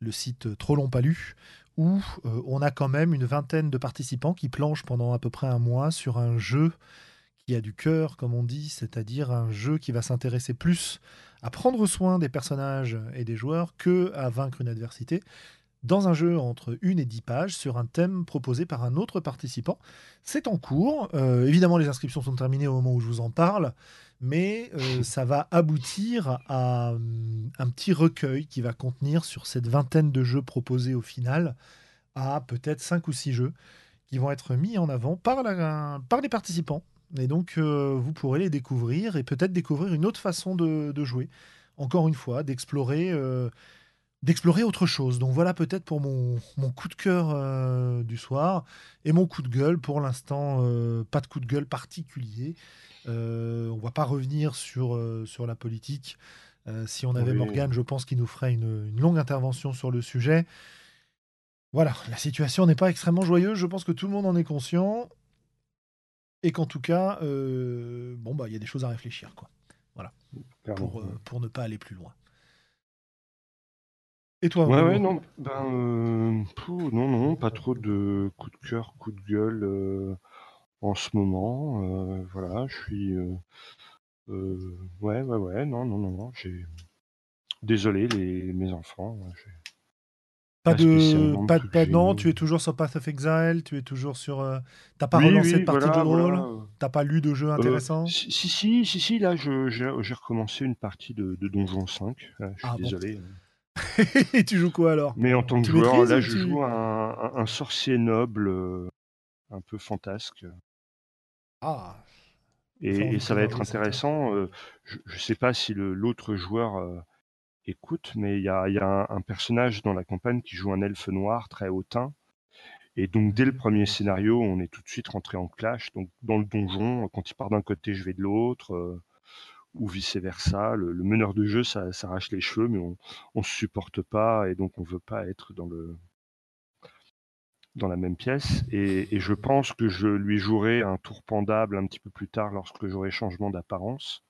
le site Trop long palu, où on a quand même une vingtaine de participants qui planchent pendant à peu près un mois sur un jeu qui a du cœur, comme on dit, c'est-à-dire un jeu qui va s'intéresser plus à prendre soin des personnages et des joueurs que à vaincre une adversité dans un jeu entre une et dix pages sur un thème proposé par un autre participant. C'est en cours. Euh, évidemment, les inscriptions sont terminées au moment où je vous en parle, mais euh, ça va aboutir à hum, un petit recueil qui va contenir sur cette vingtaine de jeux proposés au final à peut-être cinq ou six jeux qui vont être mis en avant par, par les participants. Et donc, euh, vous pourrez les découvrir et peut-être découvrir une autre façon de, de jouer. Encore une fois, d'explorer d'explorer autre chose. Donc voilà peut-être pour mon, coup de cœur euh, du soir et mon coup de gueule. Pour l'instant, euh, pas de coup de gueule particulier. Euh, on va pas revenir sur, euh, sur la politique. si on avait Morgane, je pense qu'il nous ferait une, une, longue intervention sur le sujet. Voilà, la situation n'est pas extrêmement joyeuse. Je pense que tout le monde en est conscient. Et qu'en tout cas, bon, bah, il y a des choses à réfléchir. Quoi. Voilà. Pour, pour ne pas aller plus loin. Et toi Ouais, ouais, non, ben, euh, non, non, pas trop de coup de cœur, coup de gueule euh, en ce moment. Euh, voilà, je suis. ouais, ouais, ouais, non, non, non, non, j'ai. Désolé, les, mes enfants. Pas, de. Pas, pas, non, tu es toujours sur Path of Exile, tu es toujours sur. T'as pas relancé de partie de jeu de rôle T'as pas lu de jeu intéressant si, si, si, si, là, j'ai recommencé une partie de, de Donjon 5. je suis ah, désolé. Et tu joues quoi alors? Mais en tant que joueur, là, je joue un, sorcier noble, euh, un peu fantasque. Ah. Et, ça va être intéressant. Euh, je ne sais pas si l'autre joueur euh, écoute, mais il y a, un, personnage dans la campagne qui joue un elfe noir très hautain. Et donc, dès le premier scénario, on est tout de suite rentré en clash. Donc, dans le donjon, quand il part d'un côté, je vais de l'autre ou vice versa. Le, meneur de jeu ça s'arrache les cheveux, mais on ne se supporte pas et donc on veut pas être dans le dans la même pièce. Et, je pense que je lui jouerai un tour pendable un petit peu plus tard lorsque j'aurai changement d'apparence.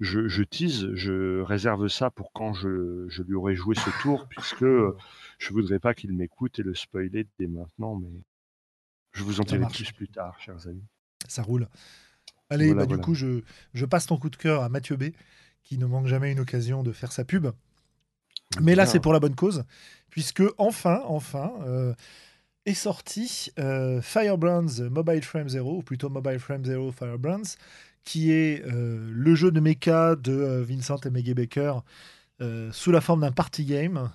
Je, je, tease, je réserve ça pour quand je, je lui aurai joué ce tour, puisque je voudrais pas qu'il m'écoute et le spoiler dès maintenant, mais je vous en dirai plus plus tard, chers amis. Ça roule. Allez, bah, du coup, je, je, passe ton coup de cœur à Mathieu B, qui ne manque jamais une occasion de faire sa pub. Mais là, c'est pour la bonne cause, puisque enfin, enfin, euh, est sorti euh, Firebrands Mobile Frame Zero, ou plutôt Mobile Frame Zero Firebrands, qui est euh, le jeu de mecha de Vincent et Maggie Baker sous la forme d'un party game.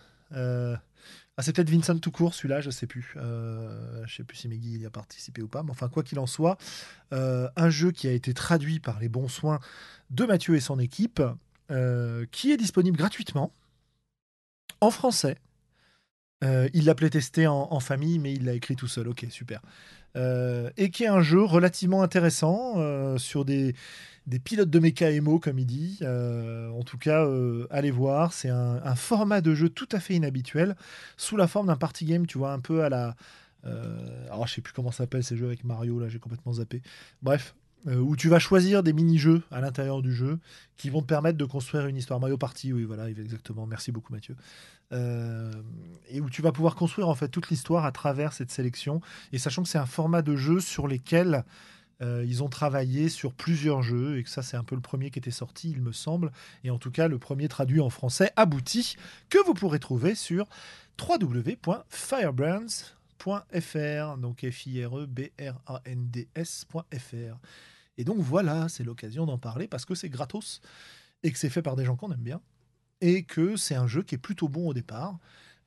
Ah, c'est peut-être Vincent tout court, celui-là, je sais plus. je sais plus si Maggie y a participé ou pas, mais enfin, quoi qu'il en soit, un jeu qui a été traduit par les bons soins de Mathieu et son équipe, qui est disponible gratuitement en français euh, il l'a playtesté en, en famille, mais il l'a écrit tout seul. Ok, super. Euh, et qui est un jeu relativement intéressant euh, sur des, des, pilotes de méca émo, comme il dit. en tout cas, allez voir. C'est un, format de jeu tout à fait inhabituel, sous la forme d'un party game, tu vois, un peu à la. alors, je sais plus comment s'appelle ces jeux avec Mario, là, j'ai complètement zappé. Bref, où tu vas choisir des mini-jeux à l'intérieur du jeu qui vont te permettre de construire une histoire. Mario Party, oui, voilà, exactement. Merci beaucoup, Mathieu. Euh, et où tu vas pouvoir construire en fait toute l'histoire à travers cette sélection. Et sachant que c'est un format de jeu sur lesquels euh, ils ont travaillé sur plusieurs jeux et que ça c'est un peu le premier qui était sorti, il me semble. Et en tout cas le premier traduit en français abouti que vous pourrez trouver sur www.firebrands.fr donc f i r e. Et donc voilà, c'est l'occasion d'en parler parce que c'est gratos et que c'est fait par des gens qu'on aime bien et que c'est un jeu qui est plutôt bon au départ,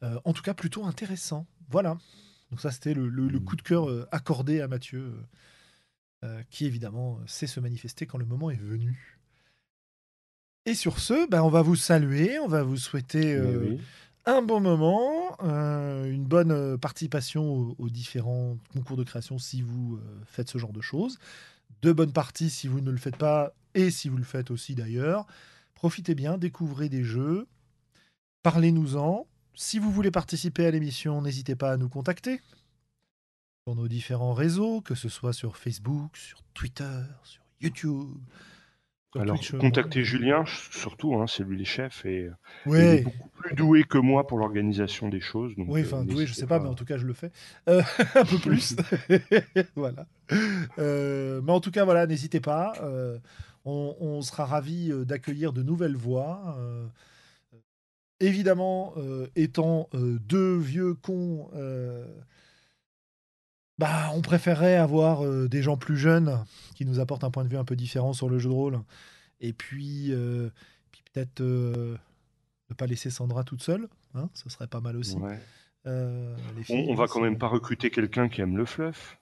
euh, en tout cas plutôt intéressant. Voilà. Donc ça, c'était le, coup de cœur euh, accordé à Mathieu, euh, qui évidemment sait se manifester quand le moment est venu. Et sur ce, ben, on va vous saluer, on va vous souhaiter un bon moment, une bonne participation aux, différents concours de création si vous faites ce genre de choses, de bonnes parties si vous ne le faites pas et si vous le faites aussi d'ailleurs. Profitez bien, découvrez des jeux, parlez-nous-en. Si vous voulez participer à l'émission, n'hésitez pas à nous contacter sur nos différents réseaux, que ce soit sur Facebook, sur Twitter, sur YouTube. Alors, contactez Julien, surtout, hein, c'est lui le chef et il est beaucoup plus doué que moi pour l'organisation des choses. oui, enfin, euh, doué, je sais pas, mais en tout cas, je le fais. Euh, un peu plus. voilà. Euh, mais en tout cas, voilà, n'hésitez pas. On, sera ravi euh, d'accueillir de nouvelles voix. Euh, évidemment, euh, étant deux vieux cons, bah, on préférerait avoir des gens plus jeunes qui nous apportent un point de vue un peu différent sur le jeu de rôle. Et puis, peut-être ne pas laisser Sandra toute seule. Hein, ce serait pas mal aussi. on, on, va quand même pas recruter quelqu'un qui aime le fluff.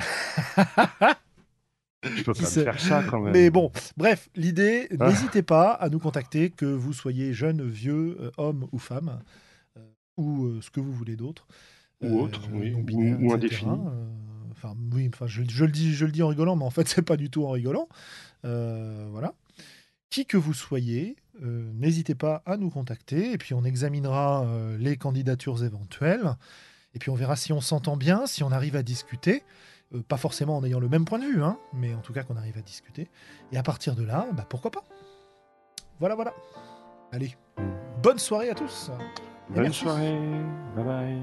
Je peux pas faire ça quand même. Mais bon, bref, l'idée, ah. n'hésitez pas à nous contacter, que vous soyez jeune, vieux, euh, homme ou femme, euh, ou euh, ce que vous voulez d'autre. Ou autre, oui, ou, indéfini. Enfin, oui, enfin, je, le dis, je le dis en rigolant, mais en fait, c'est pas du tout en rigolant. voilà. Qui que vous soyez, n'hésitez pas à nous contacter, et puis on examinera les candidatures éventuelles, et puis on verra si on s'entend bien, si on arrive à discuter. Euh, pas forcément en ayant le même point de vue, hein, mais en tout cas qu'on arrive à discuter. Et à partir de là, bah, pourquoi pas Voilà, voilà. Allez, bonne soirée à tous. bonne soirée. Bye bye.